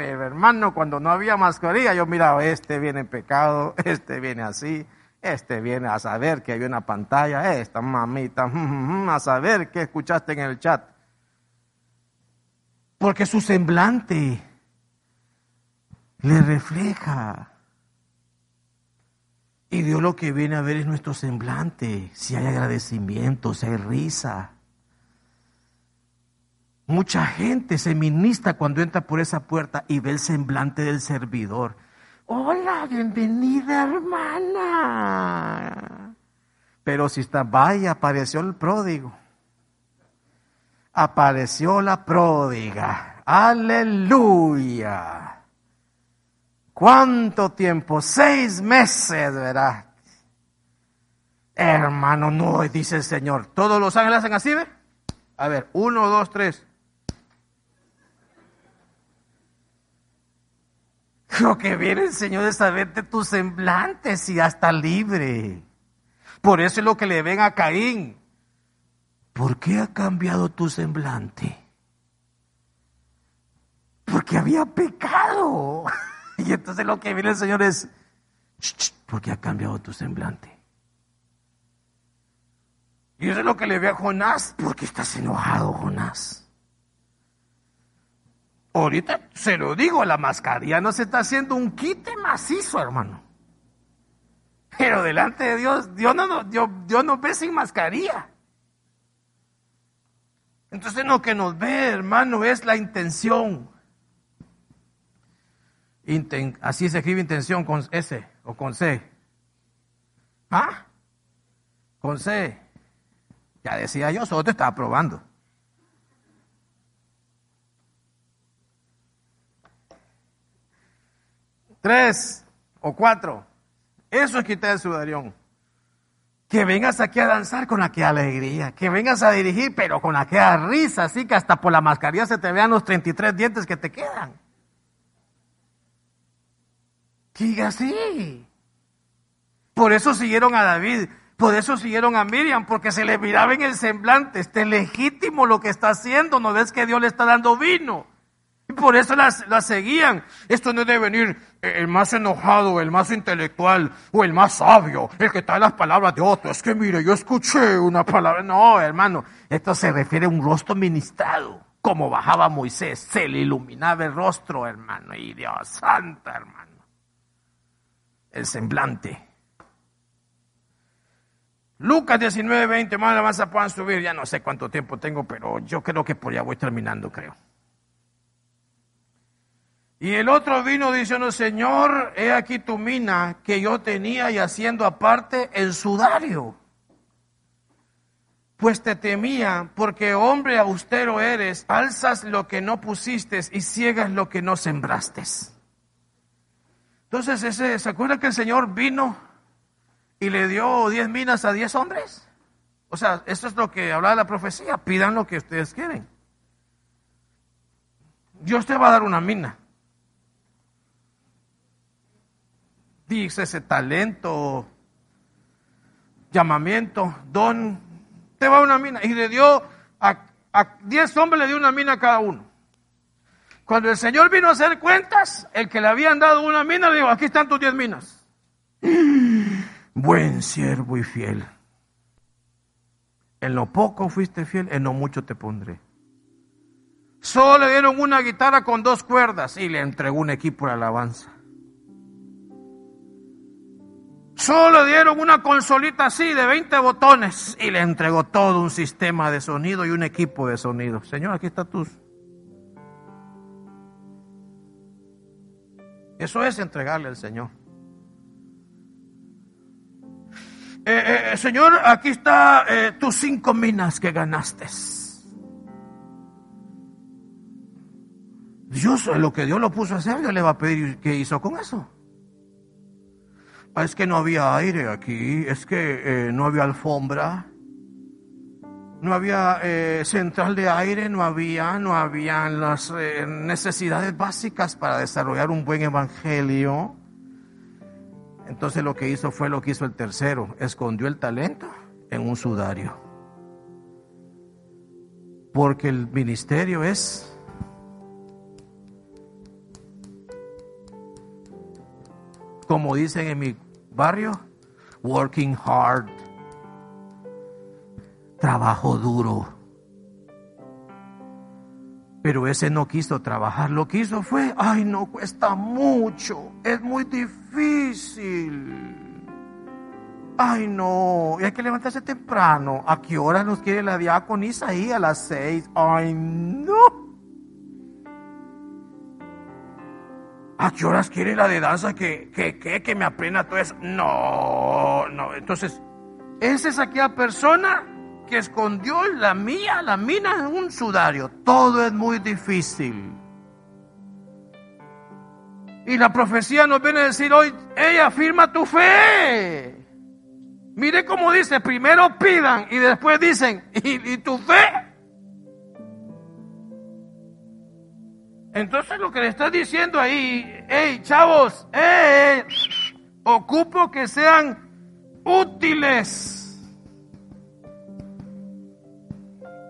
Hermano, cuando no había mascarilla, yo miraba, este viene en pecado, este viene así, este viene a saber que hay una pantalla, esta mamita, a saber qué escuchaste en el chat. Porque su semblante le refleja. Y Dios lo que viene a ver es nuestro semblante, si hay agradecimiento, si hay risa. Mucha gente se ministra cuando entra por esa puerta y ve el semblante del servidor. Hola, bienvenida hermana. Pero si está, vaya, apareció el pródigo. Apareció la pródiga. Aleluya. ¿Cuánto tiempo? Seis meses, ¿verdad? Hermano, no, dice el Señor. ¿Todos los ángeles hacen así, ve? A ver, uno, dos, tres. Lo que viene el Señor es saberte tu semblante si ya está libre. Por eso es lo que le ven a Caín. ¿Por qué ha cambiado tu semblante? Porque había pecado. Y entonces lo que viene el Señor es, ¿por qué ha cambiado tu semblante? Y eso es lo que le ve a Jonás, porque estás enojado, Jonás. Ahorita se lo digo, la mascarilla no se está haciendo un quite macizo, hermano. Pero delante de Dios, Dios no, Dios, Dios nos ve sin mascarilla. Entonces lo que nos ve, hermano, es la intención. así se escribe intención con S o con C. ¿Ah? Con C. Ya decía yo, solo te estaba probando. Tres o cuatro. Eso es quitar el sudarión. Que vengas aquí a danzar con aquella alegría. Que vengas a dirigir, pero con aquella risa, así que hasta por la mascarilla se te vean los 33 dientes que te quedan. Sigue así. Por eso siguieron a David. Por eso siguieron a Miriam, porque se le miraba en el semblante. Este legítimo lo que está haciendo. No ves que Dios le está dando vino. Y por eso las, seguían. Esto no debe venir el más enojado, el más intelectual o el más sabio, el que trae las palabras de otro. Es que mire, yo escuché una palabra. No, hermano, esto se refiere a un rostro ministrado. Como bajaba Moisés, se le iluminaba el rostro, hermano. Y Dios santo, hermano. El semblante. Lucas 19, 20, más la más puedan subir. Ya no sé cuánto tiempo tengo, pero yo creo que por ya voy terminando, creo. Y el otro vino diciendo, Señor, he aquí tu mina que yo tenía y haciendo aparte el sudario. Pues te temía, porque hombre austero eres, alzas lo que no pusiste y ciegas lo que no sembraste. Entonces, ese, ¿se acuerda que el Señor vino y le dio diez minas a diez hombres? O sea, eso es lo que habla la profecía, pidan lo que ustedes quieren. Dios te va a dar una mina. Dice ese talento, llamamiento, don, te va a una mina. Y le dio a, diez hombres, le dio una mina a cada uno. Cuando el Señor vino a hacer cuentas, el que le habían dado una mina le dijo, aquí están tus diez minas. Buen siervo y fiel. En lo poco fuiste fiel, en lo mucho te pondré. Solo le dieron una guitarra con dos cuerdas y le entregó un equipo de alabanza. Solo dieron una consolita así de 20 botones y le entregó todo un sistema de sonido y un equipo de sonido. Señor, aquí está tú. Eso es entregarle al Señor. Eh, eh, señor, aquí está eh, tus cinco minas que ganaste. Dios, lo que Dios lo puso a hacer, Dios le va a pedir qué hizo con eso. Ah, es que no había aire aquí, es que eh, no había alfombra, no había eh, central de aire, no había, no había las eh, necesidades básicas para desarrollar un buen evangelio. Entonces lo que hizo fue lo que hizo el tercero, escondió el talento en un sudario. Porque el ministerio es como dicen en mi barrio, working hard, trabajo duro. Pero ese no quiso trabajar, lo que hizo fue, ay, no cuesta mucho, es muy difícil. Ay, no, y hay que levantarse temprano. ¿A qué hora nos quiere la diaconisa ahí? A las seis. Ay, no. ¿A qué horas quiere la de danza que, que, que, que me aprenda todo eso? No, no. Entonces, esa es aquella persona que escondió la mía, la mina en un sudario. Todo es muy difícil. Y la profecía nos viene a decir hoy, ella afirma tu fe. Mire cómo dice, primero pidan y después dicen, ¿y, tu fe? Entonces lo que le estás diciendo ahí, hey chavos, hey, ocupo que sean útiles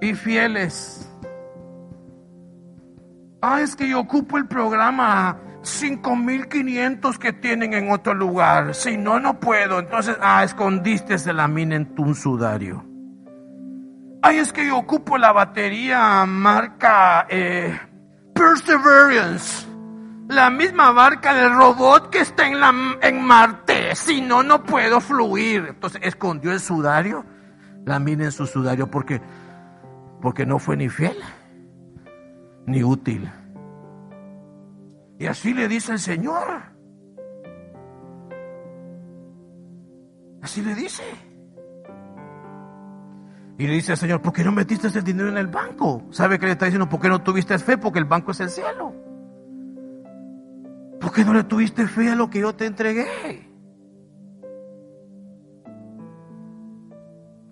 y fieles. Ah, es que yo ocupo el programa 5500 que tienen en otro lugar. Si no, no puedo. Entonces, ah, escondiste la mina en tu sudario. Ay, es que yo ocupo la batería marca eh, Perseverance. La misma marca del robot que está en, la, en Marte. Si no, no puedo fluir. Entonces, escondió el sudario. La mina en su sudario porque porque no fue ni fiel ni útil. Y así le dice el Señor. Así le dice. Y le dice al Señor, ¿por qué no metiste ese dinero en el banco? ¿Sabe qué le está diciendo? ¿Por qué no tuviste fe? Porque el banco es el cielo. ¿Por qué no le tuviste fe a lo que yo te entregué?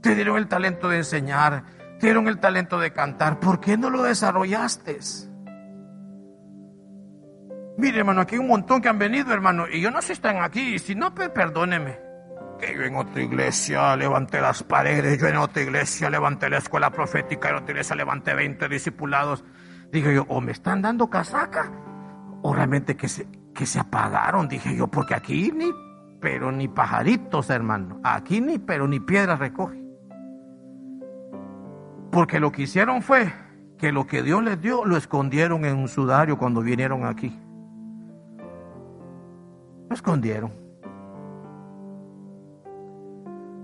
Te dieron el talento de enseñar, dieron el talento de cantar, ¿por qué no lo desarrollaste? Mire, hermano, aquí hay un montón que han venido, hermano, y yo no sé si están aquí, si no, perdóneme. Que yo en otra iglesia levanté las paredes, yo en otra iglesia levanté la escuela profética, en otra iglesia levanté 20 discipulados. Dije yo, o me están dando casaca, o realmente que se, que se apagaron, dije yo, porque aquí ni, pero ni pajaritos, hermano, aquí ni, pero ni piedras recoge. Porque lo que hicieron fue que lo que Dios les dio lo escondieron en un sudario cuando vinieron aquí. Lo escondieron.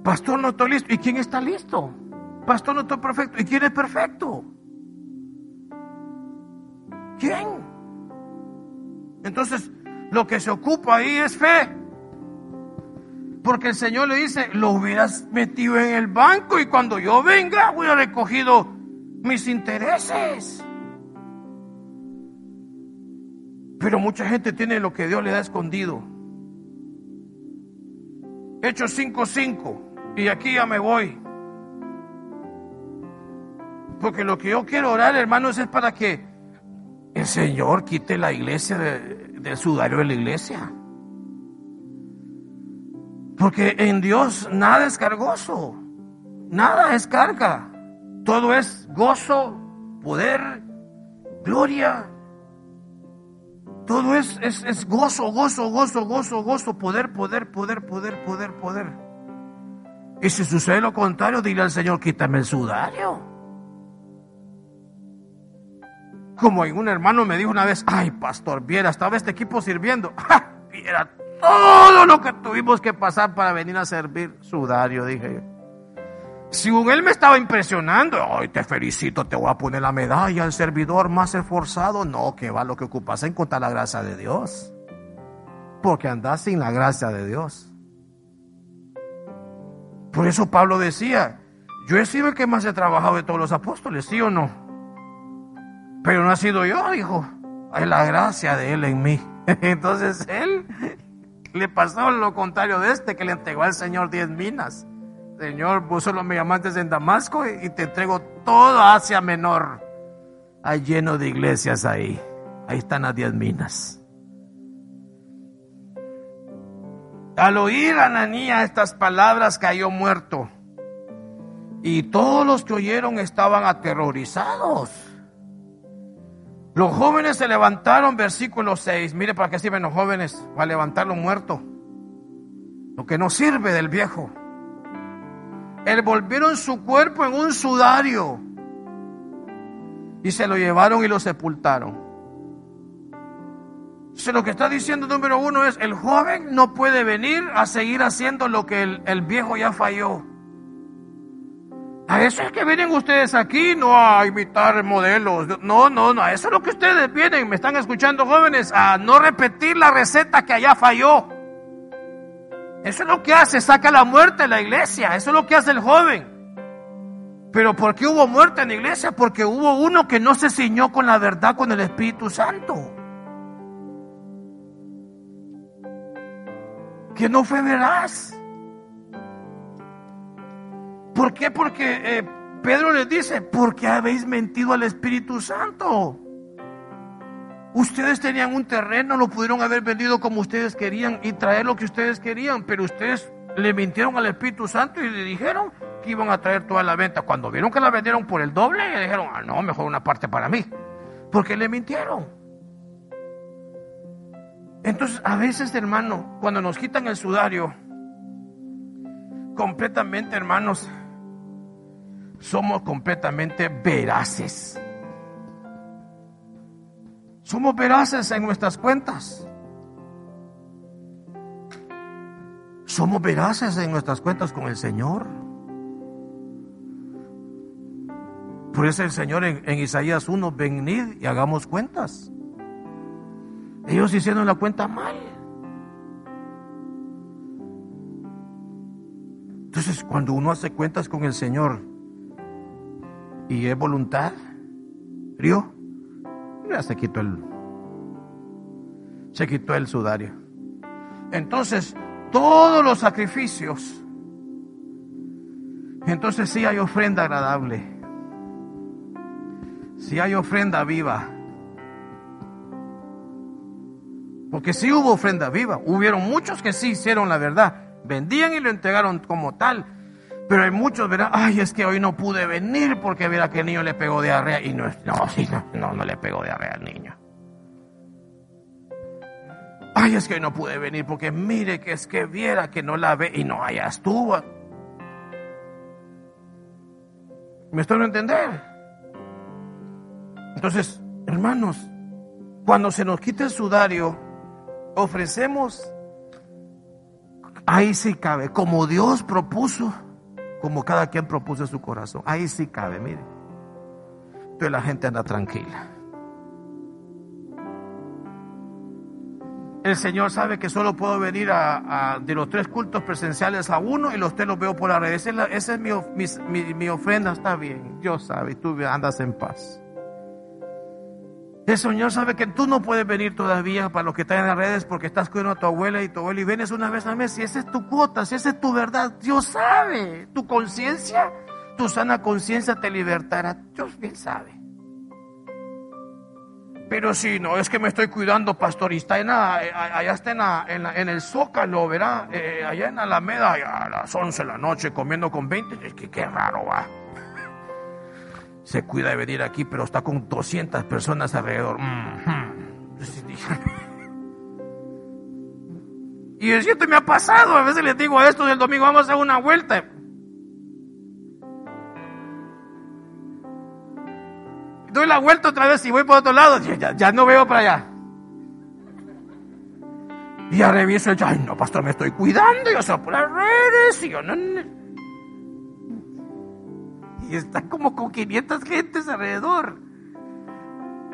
Pastor, no estoy listo. ¿Y quién está listo? Pastor, no estoy perfecto. ¿Y quién es perfecto? ¿Quién? Entonces, lo que se ocupa ahí es fe. Porque el Señor le dice, lo hubieras metido en el banco y cuando yo venga hubiera recogido mis intereses. Pero mucha gente tiene lo que Dios le da escondido. Hechos 5.5 y aquí ya me voy. Porque lo que yo quiero orar, hermanos, es para que el Señor quite la iglesia del sudario de la iglesia. Porque en Dios nada es cargoso, nada es carga, todo es gozo, poder, gloria. Todo es, es, es gozo, gozo, gozo, gozo, gozo, poder, poder, poder, poder, poder, poder. Y si sucede lo contrario, dile al Señor, quítame el sudario. Como un hermano me dijo una vez, ay pastor, viera, estaba este equipo sirviendo. Viera todo lo que tuvimos que pasar para venir a servir sudario, dije yo. Si él me estaba impresionando, ay, te felicito, te voy a poner la medalla, el servidor más esforzado. No, que va lo que ocupas en contar la gracia de Dios. Porque andas sin la gracia de Dios. Por eso Pablo decía, yo he sido el que más he trabajado de todos los apóstoles, ¿sí o no? Pero no ha sido yo, dijo. Es la gracia de Él en mí. Entonces Él le pasó lo contrario de este que le entregó al Señor diez minas. Señor, vos solo me llamaste en Damasco y te entrego todo Asia Menor. Hay lleno de iglesias ahí. Ahí están las diez minas. Al oír Ananía estas palabras cayó muerto. Y todos los que oyeron estaban aterrorizados. Los jóvenes se levantaron, versículo 6. Mire para qué sirven los jóvenes, para levantar lo muerto. Lo que no sirve del viejo. Envolvieron su cuerpo en un sudario Y se lo llevaron y lo sepultaron. Entonces, lo que está diciendo número uno es, el joven no puede venir a seguir haciendo lo que el, el viejo ya falló. A eso es que vienen ustedes aquí, no a imitar modelos. No, no, no, a eso es lo que ustedes vienen, me están escuchando jóvenes, a no repetir la receta que allá falló. Eso es lo que hace, saca la muerte en la iglesia, eso es lo que hace el joven. Pero ¿por qué hubo muerte en la iglesia? Porque hubo uno que no se ciñó con la verdad, con el Espíritu Santo. Que no fue veraz. ¿Por qué? Porque eh, Pedro les dice, porque habéis mentido al Espíritu Santo. Ustedes tenían un terreno, lo pudieron haber vendido como ustedes querían y traer lo que ustedes querían, pero ustedes le mintieron al Espíritu Santo y le dijeron que iban a traer toda la venta. Cuando vieron que la vendieron por el doble, le dijeron, ah, no, mejor una parte para mí. Porque le mintieron. Entonces, a veces, hermano, cuando nos quitan el sudario, completamente, hermanos, somos completamente veraces. Somos veraces en nuestras cuentas. Somos veraces en nuestras cuentas con el Señor. Por eso el Señor en, Isaías 1, venid y hagamos cuentas. Ellos hicieron la cuenta mal. Entonces, cuando uno hace cuentas con el Señor y es voluntad, río, ya se quitó el se quitó el sudario. Entonces, todos los sacrificios, entonces sí hay ofrenda agradable, si hay ofrenda viva. Porque sí hubo ofrenda viva, hubieron muchos que sí hicieron la verdad, vendían y lo entregaron como tal. Pero hay muchos, verán, ay, es que hoy no pude venir porque verá que el niño le pegó diarrea. Y no, no, sí, no, no, no le pegó diarrea al niño. Ay, es que hoy no pude venir porque mire que es que viera que no la ve y no, allá estuvo. ¿Me estoy a entender? Entonces, hermanos, cuando se nos quita el sudario, ofrecemos, ahí sí cabe, como Dios propuso como cada quien propuso su corazón. Ahí sí cabe, mire. Entonces la gente anda tranquila. El Señor sabe que solo puedo venir de los tres cultos presenciales a uno y los tres los veo por la red. Esa es, mi, mi, mi, ofrenda, está bien. Dios sabe, tú andas en paz. El Señor sabe que tú no puedes venir todavía para los que están en las redes porque estás cuidando a tu abuela y tu abuela y vienes una vez al mes. Si esa es tu cuota, si esa es tu verdad, Dios sabe. Tu conciencia, tu sana conciencia te libertará. Dios bien sabe. Pero si no, es que me estoy cuidando, pastor, en allá está en, en, el Zócalo, verá, eh, allá en Alameda, a las 11 de la noche comiendo con 20. Es que qué raro va se cuida de venir aquí, pero está con 200 personas alrededor. Y el siete me ha pasado, a veces les digo a estos del domingo, vamos a hacer una vuelta. Doy la vuelta otra vez y voy por otro lado, ya, no veo para allá. Y ya reviso, ay no, pastor, me estoy cuidando, yo soy por las redes, y yo no está como con 500 gentes alrededor.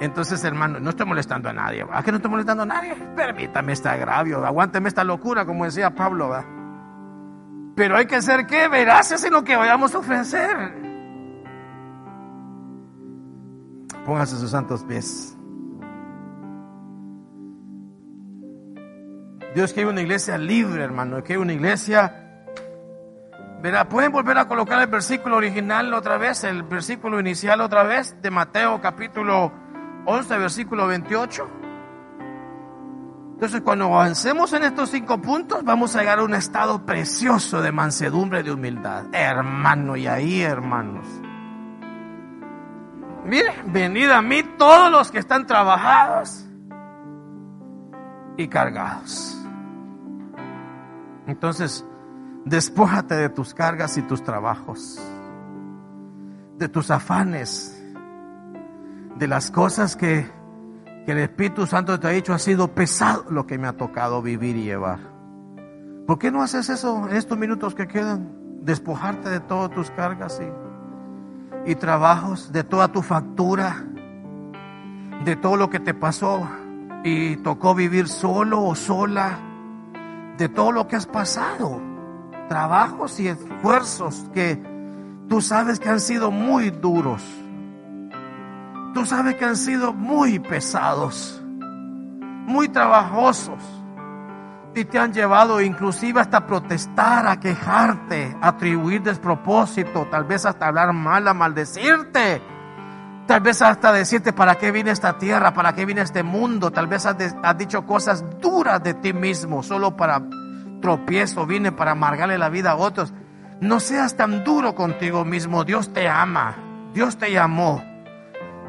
Entonces, hermano, no estoy molestando a nadie. ¿A qué no estoy molestando a nadie? Permítame este agravio, aguánteme esta locura, como decía Pablo. ¿va? Pero hay que ser que veraces en lo que vayamos a ofrecer. Póngase sus santos pies. Dios quiere una iglesia libre, hermano. Quiere una iglesia Verá, pueden volver a colocar el versículo original otra vez, el versículo inicial otra vez de Mateo capítulo 11, versículo 28. Entonces, cuando avancemos en estos cinco puntos, vamos a llegar a un estado precioso de mansedumbre, de humildad. Hermano, y ahí, hermanos. Miren, venid a mí todos los que están trabajados y cargados. Entonces, Despójate de tus cargas y tus trabajos, de tus afanes, de las cosas que, que el Espíritu Santo te ha dicho ha sido pesado lo que me ha tocado vivir y llevar. ¿Por qué no haces eso en estos minutos que quedan? Despojarte de todas tus cargas y, y trabajos, de toda tu factura, de todo lo que te pasó y tocó vivir solo o sola, de todo lo que has pasado, trabajos y esfuerzos que tú sabes que han sido muy duros Tú sabes que han sido muy pesados, muy trabajosos y te han llevado inclusive hasta protestar, a quejarte, a atribuir despropósito, tal vez hasta hablar mal, a maldecirte. Tal vez hasta decirte para qué vine esta tierra, para qué vine este mundo. Tal vez has dicho cosas duras de ti mismo, solo para tropiezo, vine para amargarle la vida a otros. No seas tan duro contigo mismo. Dios te ama. Dios te llamó.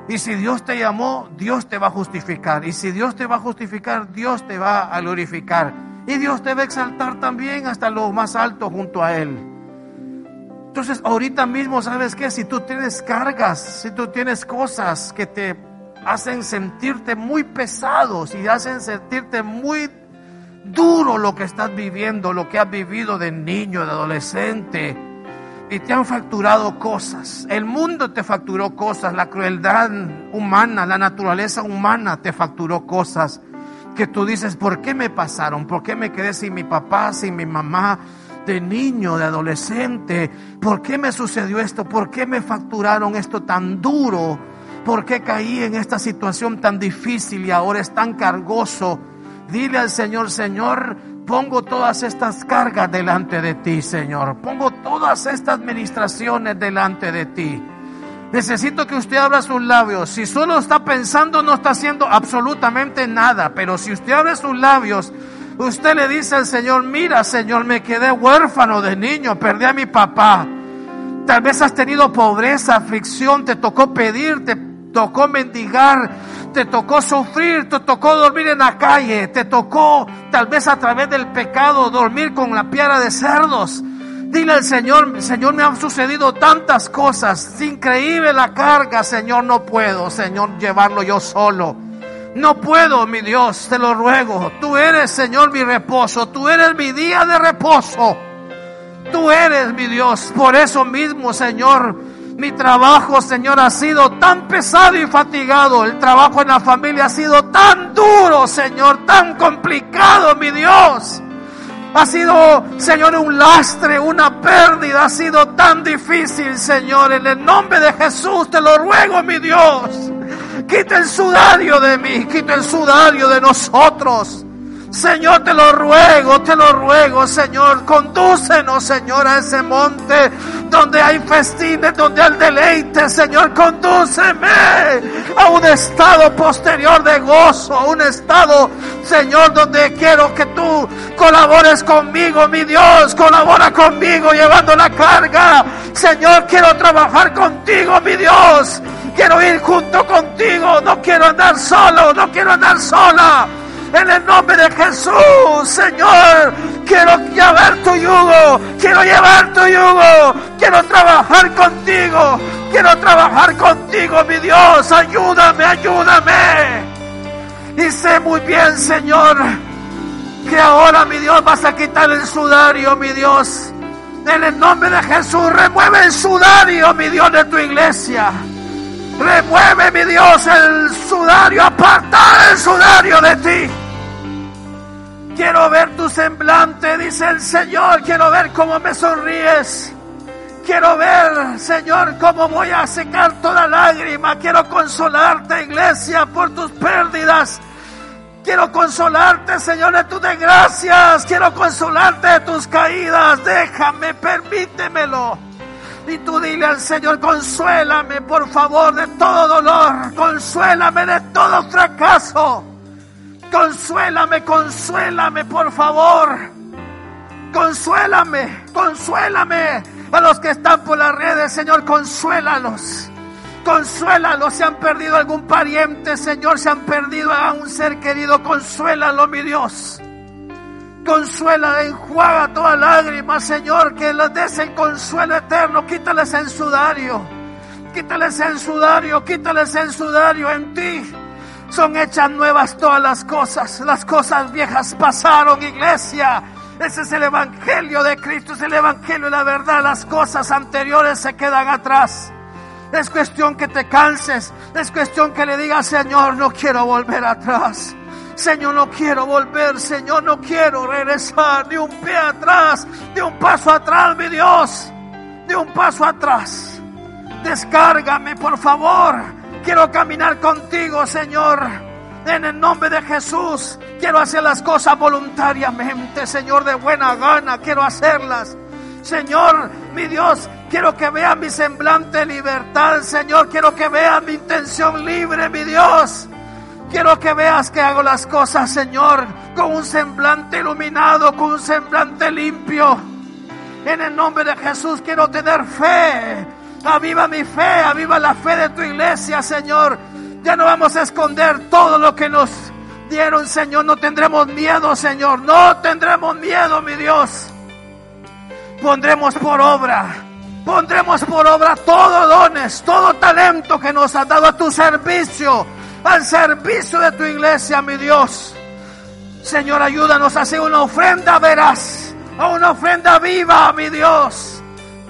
Y si Dios te llamó, Dios te va a justificar. Y si Dios te va a justificar, Dios te va a glorificar. Y Dios te va a exaltar también hasta lo más alto junto a Él. Entonces, ahorita mismo, ¿sabes qué? Si tú tienes cargas, si tú tienes cosas que te hacen sentirte muy pesado, si hacen sentirte muy duro lo que estás viviendo, lo que has vivido de niño, de adolescente, y te han facturado cosas. El mundo te facturó cosas, la crueldad humana, la naturaleza humana te facturó cosas que tú dices, ¿por qué me pasaron? ¿Por qué me quedé sin mi papá, sin mi mamá? de niño, de adolescente, ¿por qué me sucedió esto? ¿Por qué me facturaron esto tan duro? ¿Por qué caí en esta situación tan difícil y ahora es tan cargoso? Dile al Señor, Señor, Pongo todas estas cargas delante de ti, Señor. Pongo todas estas ministraciones delante de ti. Necesito que usted abra sus labios. Si solo está pensando, no está haciendo absolutamente nada. Pero si usted abre sus labios, usted le dice al Señor, mira, Señor, me quedé huérfano de niño, perdí a mi papá. Tal vez has tenido pobreza, aflicción, te tocó pedir, te tocó mendigar, te tocó sufrir, te tocó dormir en la calle, te tocó tal vez a través del pecado dormir con la piara de cerdos. Dile al Señor, Señor, me han sucedido tantas cosas, es increíble la carga, Señor, no puedo, Señor, llevarlo yo solo. No puedo, mi Dios, te lo ruego. Tú eres, Señor, mi reposo, tú eres mi día de reposo. Tú eres mi Dios, por eso mismo, Señor, mi trabajo, Señor, ha sido tan pesado y fatigado. El trabajo en la familia ha sido tan duro, Señor, tan complicado, mi Dios. Ha sido, Señor, un lastre, una pérdida. Ha sido tan difícil, Señor. En el nombre de Jesús te lo ruego, mi Dios. Quita el sudario de mí, quita el sudario de nosotros. Señor, te lo ruego, te lo ruego, Señor. Condúcenos, Señor, a ese monte donde hay festines, donde hay deleite. Señor, condúceme a un estado posterior de gozo, a un estado, Señor, donde quiero que tú colabores conmigo, mi Dios. Colabora conmigo llevando la carga. Señor, quiero trabajar contigo, mi Dios. Quiero ir junto contigo. No quiero andar solo, no quiero andar sola. En el nombre de Jesús, Señor, quiero llevar tu yugo, quiero llevar tu yugo, quiero trabajar contigo, quiero trabajar contigo, mi Dios, ayúdame, ayúdame. Y sé muy bien, Señor, que ahora, mi Dios, vas a quitar el sudario, mi Dios. En el nombre de Jesús, remueve el sudario, mi Dios, de tu iglesia. Remueve, mi Dios, el sudario, aparta el sudario de ti. Quiero ver tu semblante, dice el Señor. Quiero ver cómo me sonríes. Quiero ver, Señor, cómo voy a secar toda lágrima. Quiero consolarte, iglesia, por tus pérdidas. Quiero consolarte, Señor, de tus desgracias. Quiero consolarte de tus caídas. Déjame, permítemelo. Y tú dile al Señor, consuélame por favor de todo dolor, consuélame de todo fracaso. Consuélame, consuélame por favor. Consuélame, consuélame. A los que están por las redes, Señor, consuélalos. Consuélalos si han perdido algún pariente, Señor, si han perdido a un ser querido, consuélalo, mi Dios. Consuela, enjuaga toda lágrima, Señor, que les des el consuelo eterno, quítales el sudario. Quítales el sudario, quítales el sudario en ti. Son hechas nuevas todas las cosas. Las cosas viejas pasaron, iglesia. Ese es el Evangelio de Cristo, es el Evangelio de la verdad. Las cosas anteriores se quedan atrás. Es cuestión que te canses. Es cuestión que le digas, Señor, no quiero volver atrás. Señor, no quiero volver. Señor, no quiero regresar. Ni un pie atrás. Ni un paso atrás, mi Dios. Ni un paso atrás. Descárgame, por favor. Quiero caminar contigo, Señor. En el nombre de Jesús. Quiero hacer las cosas voluntariamente, Señor, de buena gana. Quiero hacerlas. Señor, mi Dios, quiero que vean mi semblante libertad, Señor. Quiero que vean mi intención libre, mi Dios. Quiero que veas que hago las cosas, Señor, con un semblante iluminado, con un semblante limpio. En el nombre de Jesús quiero tener fe. Aviva mi fe, aviva la fe de tu iglesia, Señor. Ya no vamos a esconder todo lo que nos dieron, Señor. No tendremos miedo, Señor. No tendremos miedo, mi Dios pondremos por obra, pondremos por obra todo dones, todo talento que nos has dado a tu servicio, al servicio de tu iglesia, mi Dios. Señor, ayúdanos a hacer una ofrenda veraz, a una ofrenda viva, mi Dios.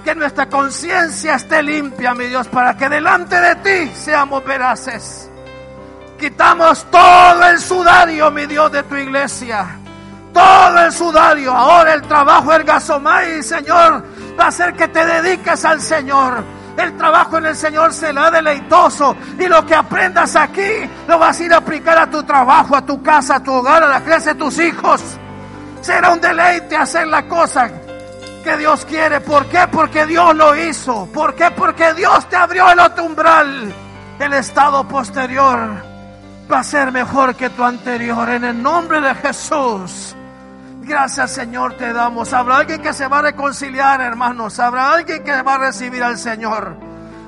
Que nuestra conciencia esté limpia, mi Dios, para que delante de ti seamos veraces. Quitamos todo el sudario, mi Dios, de tu iglesia todo el sudario, ahora el trabajo, el gasomay, Señor, va a hacer que te dediques al Señor. El trabajo en el Señor será deleitoso y lo que aprendas aquí lo vas a ir a aplicar a tu trabajo, a tu casa, a tu hogar, a la clase de tus hijos. Será un deleite hacer la cosa que Dios quiere. ¿Por qué? Porque Dios lo hizo. ¿Por qué? Porque Dios te abrió el otro umbral. El estado posterior va a ser mejor que tu anterior. En el nombre de Jesús. Gracias Señor te damos. Habrá alguien que se va a reconciliar, hermanos. Habrá alguien que va a recibir al Señor.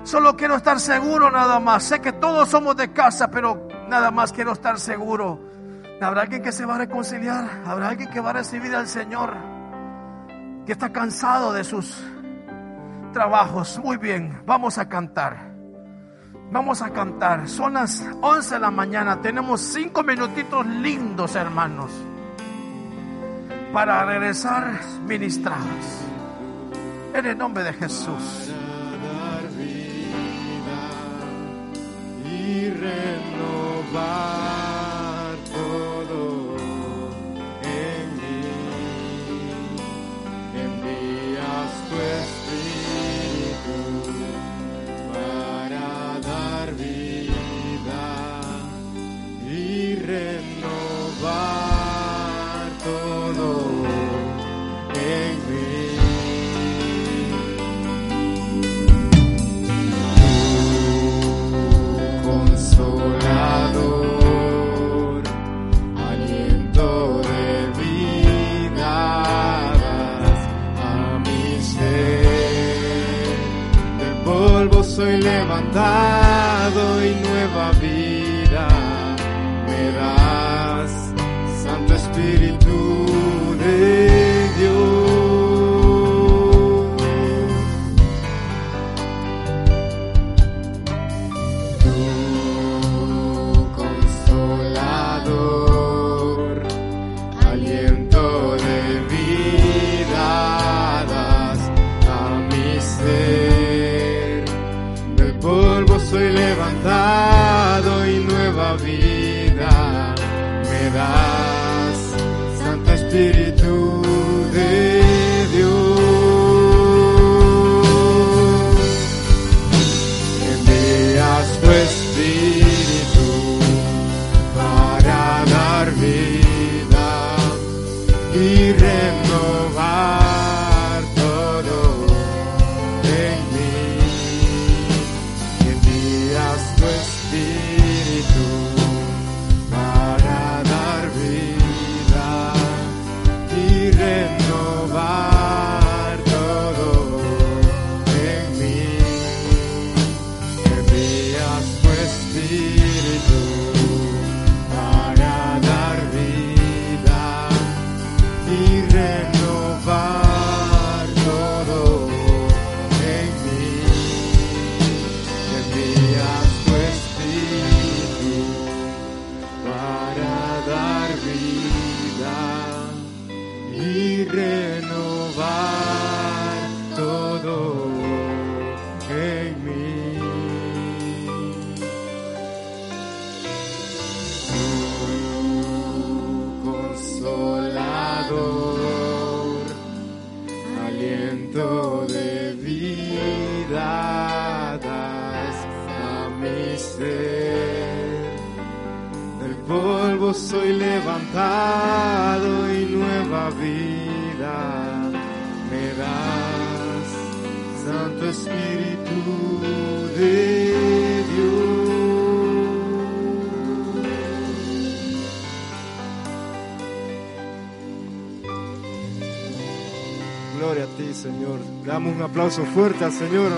Solo quiero estar seguro nada más. Sé que todos somos de casa, pero nada más quiero estar seguro. Habrá alguien que se va a reconciliar. Habrá alguien que va a recibir al Señor. Que está cansado de sus trabajos. Muy bien, vamos a cantar. Vamos a cantar. Son las 11 de la mañana. Tenemos cinco minutitos lindos, hermanos para regresar ministrados. En el nombre de Jesús. Y renovar. Soy aplauso fuerte al Señor.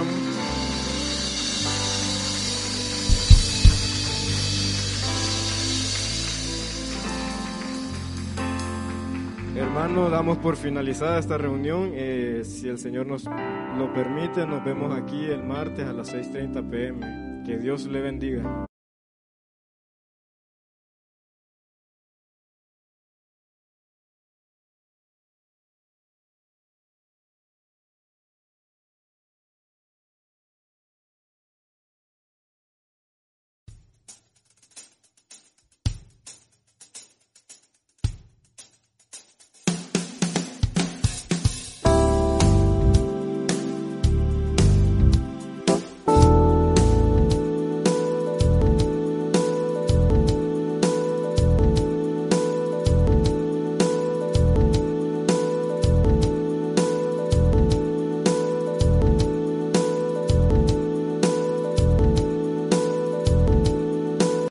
Hermano, damos por finalizada esta reunión. Eh, si el Señor nos lo permite, nos vemos aquí el martes a las 6.30 pm. Que Dios le bendiga.